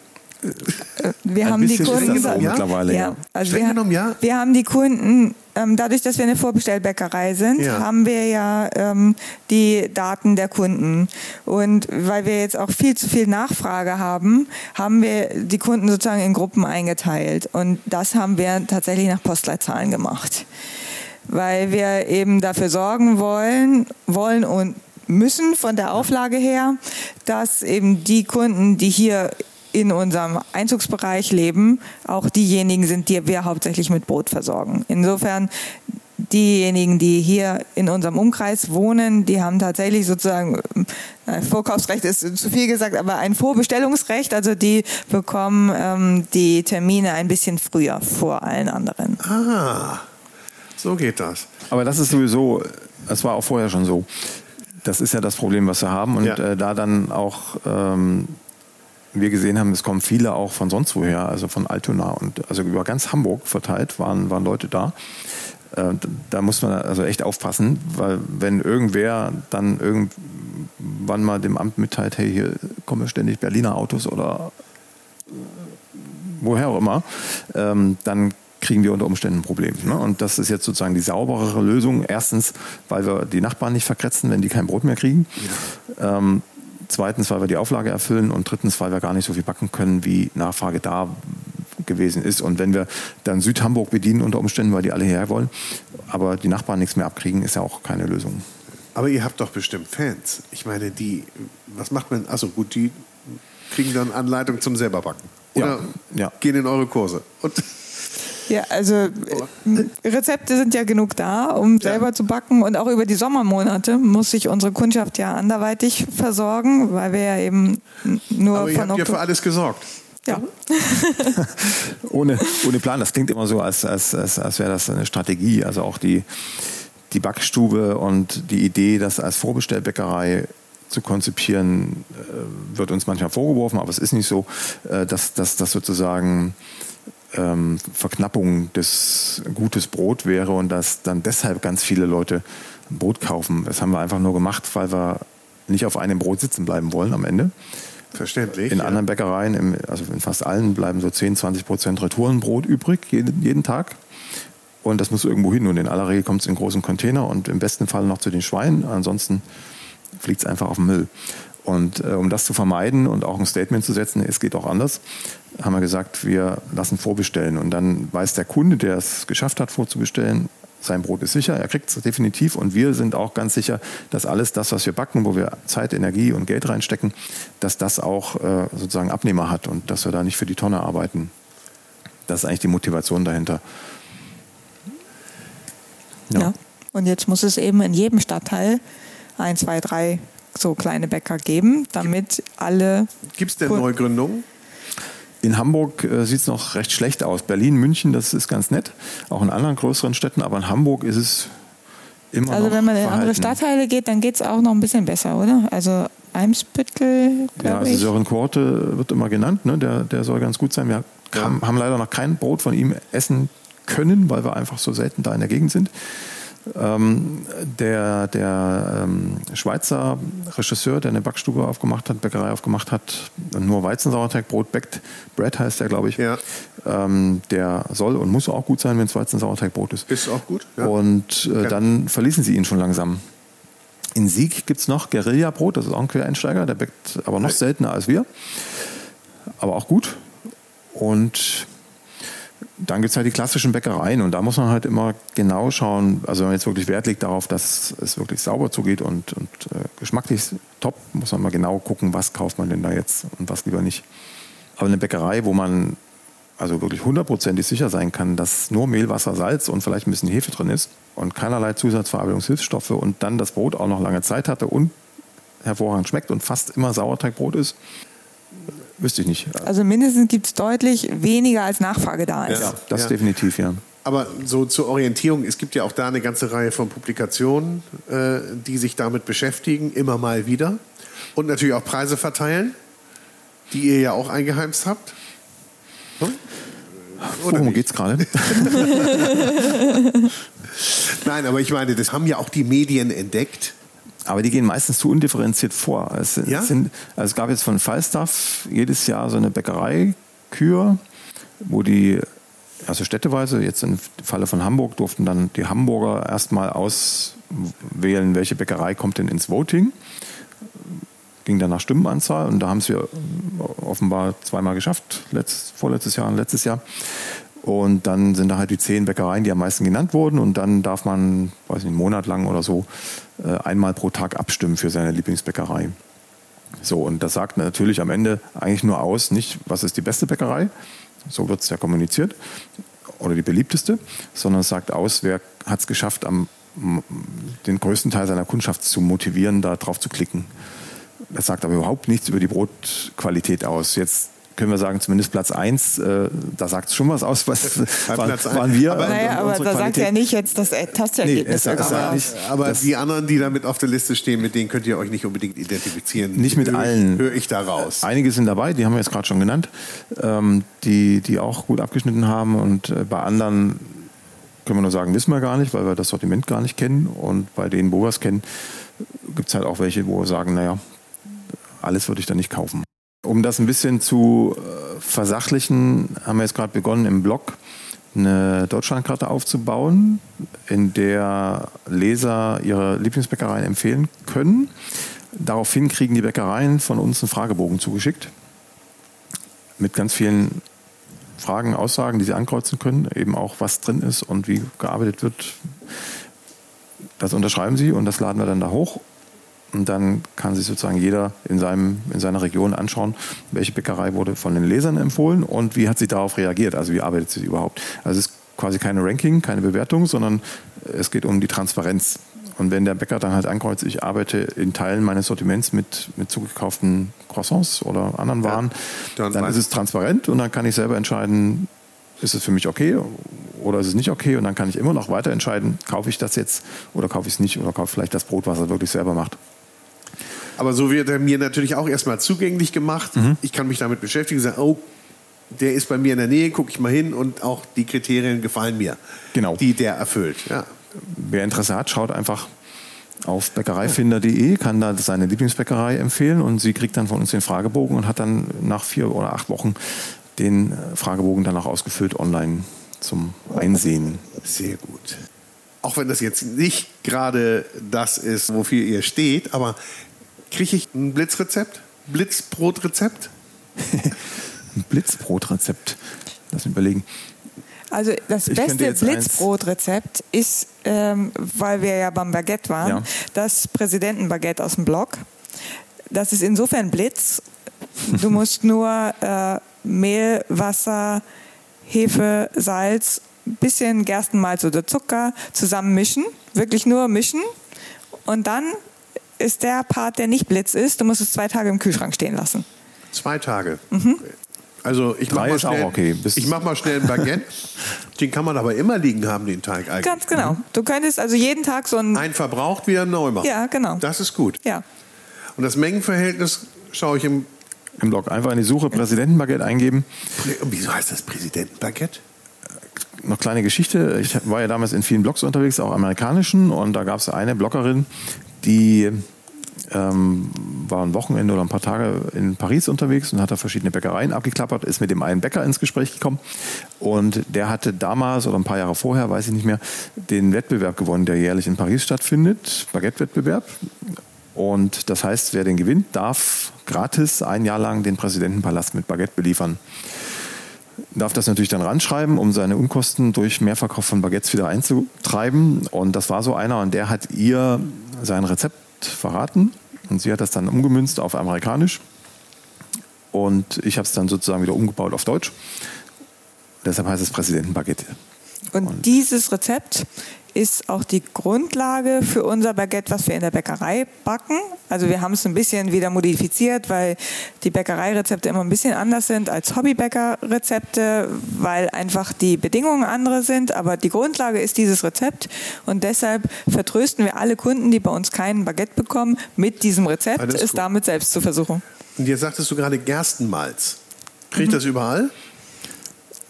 Wir Ein haben die Kunden Ja? mittlerweile, ja. Also wir, genommen, ja. wir haben die Kunden, ähm, dadurch, dass wir eine Vorbestellbäckerei sind, Ja. haben wir ja ähm, die Daten der Kunden. Und weil wir jetzt auch viel zu viel Nachfrage haben, haben wir die Kunden sozusagen in Gruppen eingeteilt. Und das haben wir tatsächlich nach Postleitzahlen gemacht. Weil wir eben dafür sorgen wollen, wollen und müssen von der Auflage her, dass eben die Kunden, die hier in unserem Einzugsbereich leben, auch diejenigen sind, die wir hauptsächlich mit Brot versorgen. Insofern diejenigen, die hier in unserem Umkreis wohnen, die haben tatsächlich sozusagen, äh, Vorkaufsrecht ist zu viel gesagt, aber ein Vorbestellungsrecht, also die bekommen ähm, die Termine ein bisschen früher vor allen anderen. Ah, so geht das. Aber das ist sowieso, das war auch vorher schon so. Das ist ja das Problem, was wir haben. Und Ja. äh, da dann auch ähm, wir gesehen haben, es kommen viele auch von sonst woher, also von Altona und also über ganz Hamburg verteilt waren, waren Leute da. Äh, da muss man also echt aufpassen, weil wenn irgendwer dann irgendwann mal dem Amt mitteilt, hey, hier kommen ständig Berliner Autos oder äh, woher auch immer, ähm, dann kriegen wir unter Umständen ein Problem. Ne? Und das ist jetzt sozusagen die sauberere Lösung. Erstens, weil wir die Nachbarn nicht verkratzen, wenn die kein Brot mehr kriegen. Ähm, zweitens, weil wir die Auflage erfüllen. Und drittens, weil wir gar nicht so viel backen können, wie Nachfrage da gewesen ist. Und wenn wir dann Südhamburg bedienen unter Umständen, weil die alle hierher wollen, aber die Nachbarn nichts mehr abkriegen, ist ja auch keine Lösung. Aber ihr habt doch bestimmt Fans. Ich meine, die, was macht man? Also gut, die kriegen dann Anleitung zum selberbacken. Oder Ja, ja. gehen in eure Kurse. Und Ja, also äh, Rezepte sind ja genug da, um selber zu backen. Und auch über die Sommermonate muss sich unsere Kundschaft ja anderweitig versorgen, weil wir ja eben nur aber ihr von habt ja für alles gesorgt. Ja. ohne, ohne Plan. Das klingt immer so, als, als, als, als wäre das eine Strategie. Also auch die, die Backstube und die Idee, das als Vorbestellbäckerei zu konzipieren, äh, wird uns manchmal vorgeworfen, aber es ist nicht so, äh, dass das sozusagen ähm, Verknappung des gutes Brot wäre und dass dann deshalb ganz viele Leute Brot kaufen. Das haben wir einfach nur gemacht, weil wir nicht auf einem Brot sitzen bleiben wollen am Ende. Verständlich. In ja. anderen Bäckereien, also in fast allen, bleiben so 10, 20 Prozent Retourenbrot übrig, jeden, jeden Tag. Und das muss irgendwo hin. Und in aller Regel kommt es in großen Container und im besten Fall noch zu den Schweinen. Ansonsten fliegt es einfach auf den Müll. Und äh, um das zu vermeiden und auch ein Statement zu setzen, es geht auch anders, haben wir gesagt, wir lassen vorbestellen. Und dann weiß der Kunde, der es geschafft hat, vorzubestellen, sein Brot ist sicher, er kriegt es definitiv. Und wir sind auch ganz sicher, dass alles das, was wir backen, wo wir Zeit, Energie und Geld reinstecken, dass das auch äh, sozusagen Abnehmer hat und dass wir da nicht für die Tonne arbeiten. Das ist eigentlich die Motivation dahinter. Ja. ja. Und jetzt muss es eben in jedem Stadtteil ein, zwei, drei so kleine Bäcker geben, damit alle. Gibt es denn Neugründungen? In Hamburg äh, sieht es noch recht schlecht aus. Berlin, München, das ist ganz nett. Auch in anderen größeren Städten, aber in Hamburg ist es immer also noch. Also wenn man in verhalten. andere Stadtteile geht, dann geht es auch noch ein bisschen besser, oder? Also Eimsbüttel, Ja, also Sören Korte wird immer genannt, ne? der, der soll ganz gut sein. Wir haben, haben leider noch kein Brot von ihm essen können, weil wir einfach so selten da in der Gegend sind. Ähm, der der ähm, Schweizer Regisseur, der eine Backstube aufgemacht hat, Bäckerei aufgemacht hat, nur Weizensauerteigbrot backt, Brad heißt der, glaube ich. Ja. Ähm, der soll und muss auch gut sein, wenn es Weizensauerteigbrot ist. Ist auch gut. Ja. Und äh, dann verließen sie ihn schon langsam. In Sieg gibt es noch Guerilla-Brot, das ist auch ein Quereinsteiger, der backt aber noch seltener als wir. Aber auch gut. Und dann gibt es halt die klassischen Bäckereien und da muss man halt immer genau schauen, also wenn man jetzt wirklich Wert legt darauf, dass es wirklich sauber zugeht und, und äh, geschmacklich top, muss man mal genau gucken, was kauft man denn da jetzt und was lieber nicht. Aber eine Bäckerei, wo man also wirklich hundertprozentig sicher sein kann, dass nur Mehl, Wasser, Salz und vielleicht ein bisschen Hefe drin ist und keinerlei Zusatzverarbeitungshilfsstoffe und dann das Brot auch noch lange Zeit hatte und hervorragend schmeckt und fast immer Sauerteigbrot ist, Wüsste ich nicht. Also mindestens gibt es deutlich weniger als Nachfrage da ist. Ja, das ja. definitiv, ja. Aber so zur Orientierung, es gibt ja auch da eine ganze Reihe von Publikationen, äh, die sich damit beschäftigen, immer mal wieder. Und natürlich auch Preise verteilen, die ihr ja auch eingeheimst habt. Hm? Worum geht es gerade? Nein, aber ich meine, das haben ja auch die Medien entdeckt. Aber die gehen meistens zu undifferenziert vor. Es, ja? sind, also es gab jetzt von Falstaff jedes Jahr so eine Bäckereikür, wo die, also städteweise, jetzt im Falle von Hamburg, durften dann die Hamburger erstmal auswählen, welche Bäckerei kommt denn ins Voting. Ging dann nach Stimmenanzahl und da haben sie offenbar zweimal geschafft, letzt, vorletztes Jahr und letztes Jahr. Und dann sind da halt die zehn Bäckereien, die am meisten genannt wurden. Und dann darf man, weiß nicht, einen Monat lang oder so, äh, einmal pro Tag abstimmen für seine Lieblingsbäckerei. So, und das sagt natürlich am Ende eigentlich nur aus, nicht, was ist die beste Bäckerei, so wird es ja kommuniziert, oder die beliebteste, sondern es sagt aus, wer hat es geschafft, am, den größten Teil seiner Kundschaft zu motivieren, da drauf zu klicken. Das sagt aber überhaupt nichts über die Brotqualität aus. Jetzt können wir sagen, zumindest Platz 1, äh, da sagt es schon was aus, was waren, waren wir. Aber, naja, aber da sagt er nicht jetzt das Tastergebnis. Nee, aber, nicht, aber die anderen, die damit auf der Liste stehen, mit denen könnt ihr euch nicht unbedingt identifizieren. Nicht mit höre allen. Höre ich da raus. Einige sind dabei, die haben wir jetzt gerade schon genannt, ähm, die, die auch gut abgeschnitten haben und äh, bei anderen können wir nur sagen, wissen wir gar nicht, weil wir das Sortiment gar nicht kennen. Und bei denen, wo wir es kennen, gibt es halt auch welche, wo wir sagen, naja, alles würde ich da nicht kaufen. Um das ein bisschen zu äh, versachlichen, haben wir jetzt gerade begonnen im Blog eine Deutschlandkarte aufzubauen, in der Leser ihre Lieblingsbäckereien empfehlen können. Daraufhin kriegen die Bäckereien von uns einen Fragebogen zugeschickt mit ganz vielen Fragen, Aussagen, die sie ankreuzen können, eben auch was drin ist und wie gearbeitet wird. Das unterschreiben sie und das laden wir dann da hoch und dann kann sich sozusagen jeder in, seinem, in seiner Region anschauen, welche Bäckerei wurde von den Lesern empfohlen und wie hat sie darauf reagiert, also wie arbeitet sie überhaupt. Also es ist quasi keine Ranking, keine Bewertung, sondern es geht um die Transparenz. Und wenn der Bäcker dann halt ankreuzt, ich arbeite in Teilen meines Sortiments mit, mit zugekauften Croissants oder anderen Waren, dann dann, weiß- ist es transparent und dann kann ich selber entscheiden, ist es für mich okay oder ist es nicht okay? Und dann kann ich immer noch weiter entscheiden, kaufe ich das jetzt oder kaufe ich es nicht oder kaufe vielleicht das Brot, was er wirklich selber macht. Aber so wird er mir natürlich auch erstmal zugänglich gemacht. Mhm. Ich kann mich damit beschäftigen, sagen, oh, der ist bei mir in der Nähe, gucke ich mal hin und auch die Kriterien gefallen mir, Genau. die der erfüllt. Ja. Wer Interesse hat, schaut einfach auf bäckereifinder.de, kann da seine Lieblingsbäckerei empfehlen und sie kriegt dann von uns den Fragebogen und hat dann nach vier oder acht Wochen den äh, Fragebogen dann auch ausgefüllt online zum Einsehen. Sehr gut. Auch wenn das jetzt nicht gerade das ist, wofür ihr steht, aber kriege ich ein Blitzrezept? Blitzbrotrezept? Ein Blitzbrotrezept. Lass mich überlegen. Also das Ich beste Blitzbrotrezept ist, ähm, weil wir ja beim Baguette waren, Ja. das Präsidentenbaguette aus dem Blog. Das ist insofern Blitz. Du musst nur äh, Mehl, Wasser, Hefe, Salz, bisschen Gerstenmalz oder Zucker zusammen mischen. Wirklich nur mischen. Und dann ist der Part, der nicht Blitz ist, du musst es zwei Tage im Kühlschrank stehen lassen. Zwei Tage. Mhm. Also ich mach Drei mal schnell, okay. Ich mach mal schnell ein Baguette. den kann man aber immer liegen haben, den Teig eigentlich. Ganz genau. Du könntest also jeden Tag so ein... Ein verbraucht, wieder neu machen. Ja, genau. Das ist gut. Ja. Und das Mengenverhältnis schaue ich im. Im Blog einfach in die Suche Präsidentenbaguette eingeben. Wieso heißt das Präsidentenbaguette? Noch kleine Geschichte. Ich war ja damals in vielen Blogs unterwegs, auch amerikanischen. Und da gab es eine Bloggerin, die ähm, war ein Wochenende oder ein paar Tage in Paris unterwegs und hat da verschiedene Bäckereien abgeklappert, ist mit dem einen Bäcker ins Gespräch gekommen. Und der hatte damals oder ein paar Jahre vorher, weiß ich nicht mehr, den Wettbewerb gewonnen, der jährlich in Paris stattfindet, Baguette-Wettbewerb. Und das heißt, wer den gewinnt, darf gratis ein Jahr lang den Präsidentenpalast mit Baguette beliefern darf das natürlich dann ranschreiben, um seine Unkosten durch Mehrverkauf von Baguettes wieder einzutreiben. Und das war so einer und der hat ihr sein Rezept verraten und sie hat das dann umgemünzt auf amerikanisch. Und ich habe es dann sozusagen wieder umgebaut auf Deutsch. Deshalb heißt es Präsidentenbaguette. Und, dieses Rezept ist auch die Grundlage für unser Baguette, was wir in der Bäckerei backen. Also wir haben es ein bisschen wieder modifiziert, weil die Bäckereirezepte immer ein bisschen anders sind als Hobbybäckerrezepte, weil einfach die Bedingungen andere sind. Aber die Grundlage ist dieses Rezept und deshalb vertrösten wir alle Kunden, die bei uns keinen Baguette bekommen, mit diesem Rezept, Alles ist gut. damit Selbstzuversuchung. Und jetzt sagtest du gerade Gerstenmalz. Mhm. Kriegt das überall?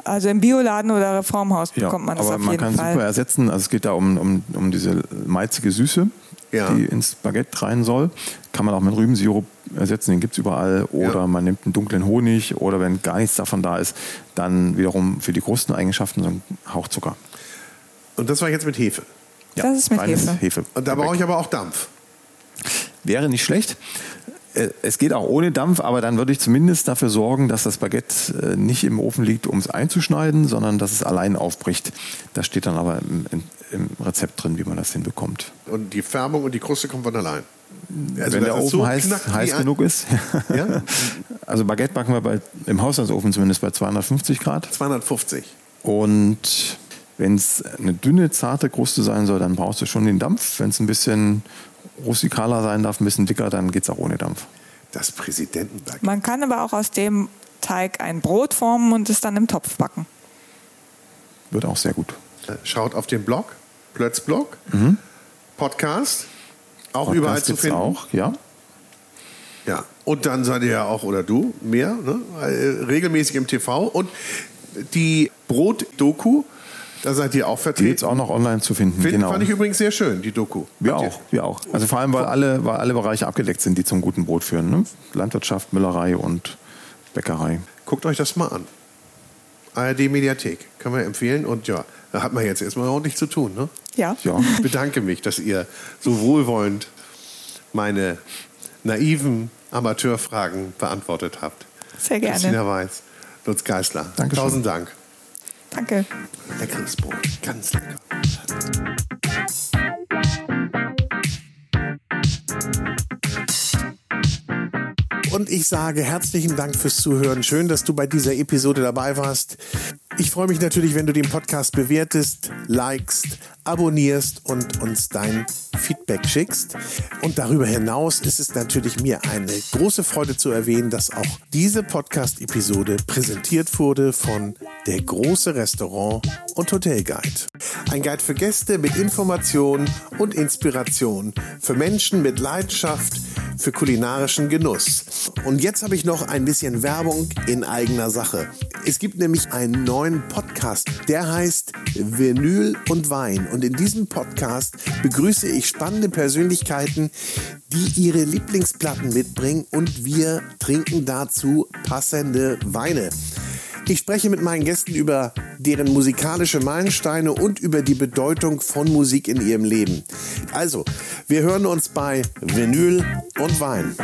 Also im Bioladen oder Reformhaus bekommt man das aber auf man jeden kann Fall. super ersetzen. Also es geht da um, um, um diese malzige Süße, Ja. die ins Baguette rein soll. Kann man auch mit Rübensirup ersetzen, den gibt es überall. Oder Ja. man nimmt einen dunklen Honig oder wenn gar nichts davon da ist, dann wiederum für die Krusteneigenschaften so einen Hauch Zucker. Und das war jetzt mit Hefe. Das ist mit Hefe. Hefe. Und da brauche ich aber auch Dampf. Wäre nicht schlecht. Äh, Es geht auch ohne Dampf, aber dann würde ich zumindest dafür sorgen, dass das Baguette äh, nicht im Ofen liegt, um es einzuschneiden, sondern dass es allein aufbricht. Das steht dann aber im, im, im Rezept drin, wie man das hinbekommt. Und die Färbung und die Kruste kommen von allein. Also Wenn das der Ofen so heiß, heiß genug ist. Ja? Also Baguette backen wir bei, im Haushaltsofen zumindest bei 250 Grad. 250. Und wenn es eine dünne, zarte Kruste sein soll, dann brauchst du schon den Dampf. Wenn es ein bisschen rustikaler sein darf, ein bisschen dicker, dann geht es auch ohne Dampf. Das Präsidentenbaguette. Man kann aber auch aus dem Teig ein Brot formen und es dann im Topf backen. Wird auch sehr gut. Schaut auf den Blog, Plötzblog, Podcast, auch Podcast überall zu finden. auch, ja. Ja. Und dann seid ihr ja auch, oder du, mehr, ne? äh, regelmäßig im TV. Und die Brot-Doku, da seid ihr auch Die vertreten. jetzt auch noch online zu finden. Find, genau. Fand ich übrigens sehr schön, die Doku. wir Habt ihr- auch, wir auch. Also vor allem, weil alle, weil alle Bereiche abgedeckt sind, die zum guten Brot führen. Ne? Landwirtschaft, Müllerei und Bäckerei. Guckt euch das mal an. ARD Mediathek, kann man empfehlen. Und ja, da hat man jetzt erstmal ordentlich zu tun. Ne? Ja. Ja, Ich bedanke mich, dass ihr so wohlwollend meine naiven Amateurfragen beantwortet habt. Sehr gerne. Christina Weiß, Lutz Geisler. Dankeschön. Tausend Dank. Danke. Leckeres Brot, ganz lecker. Und ich sage herzlichen Dank fürs Zuhören. Schön, dass du bei dieser Episode dabei warst. Ich freue mich natürlich, wenn du den Podcast bewertest, likest, abonnierst und uns dein Feedback schickst. Und darüber hinaus ist es natürlich mir eine große Freude zu erwähnen, dass auch diese Podcast-Episode präsentiert wurde von der große Restaurant und Hotel Guide. Ein Guide für Gäste mit Information und Inspiration, für Menschen mit Leidenschaft, für kulinarischen Genuss. Und jetzt habe ich noch ein bisschen Werbung in eigener Sache. Es gibt nämlich einen neuen Podcast, der heißt Vinyl und Wein. Und in diesem Podcast begrüße ich spannende Persönlichkeiten, die ihre Lieblingsplatten mitbringen und wir trinken dazu passende Weine. Ich spreche mit meinen Gästen über deren musikalische Meilensteine und über die Bedeutung von Musik in ihrem Leben. Also, wir hören uns bei Vinyl und Wein.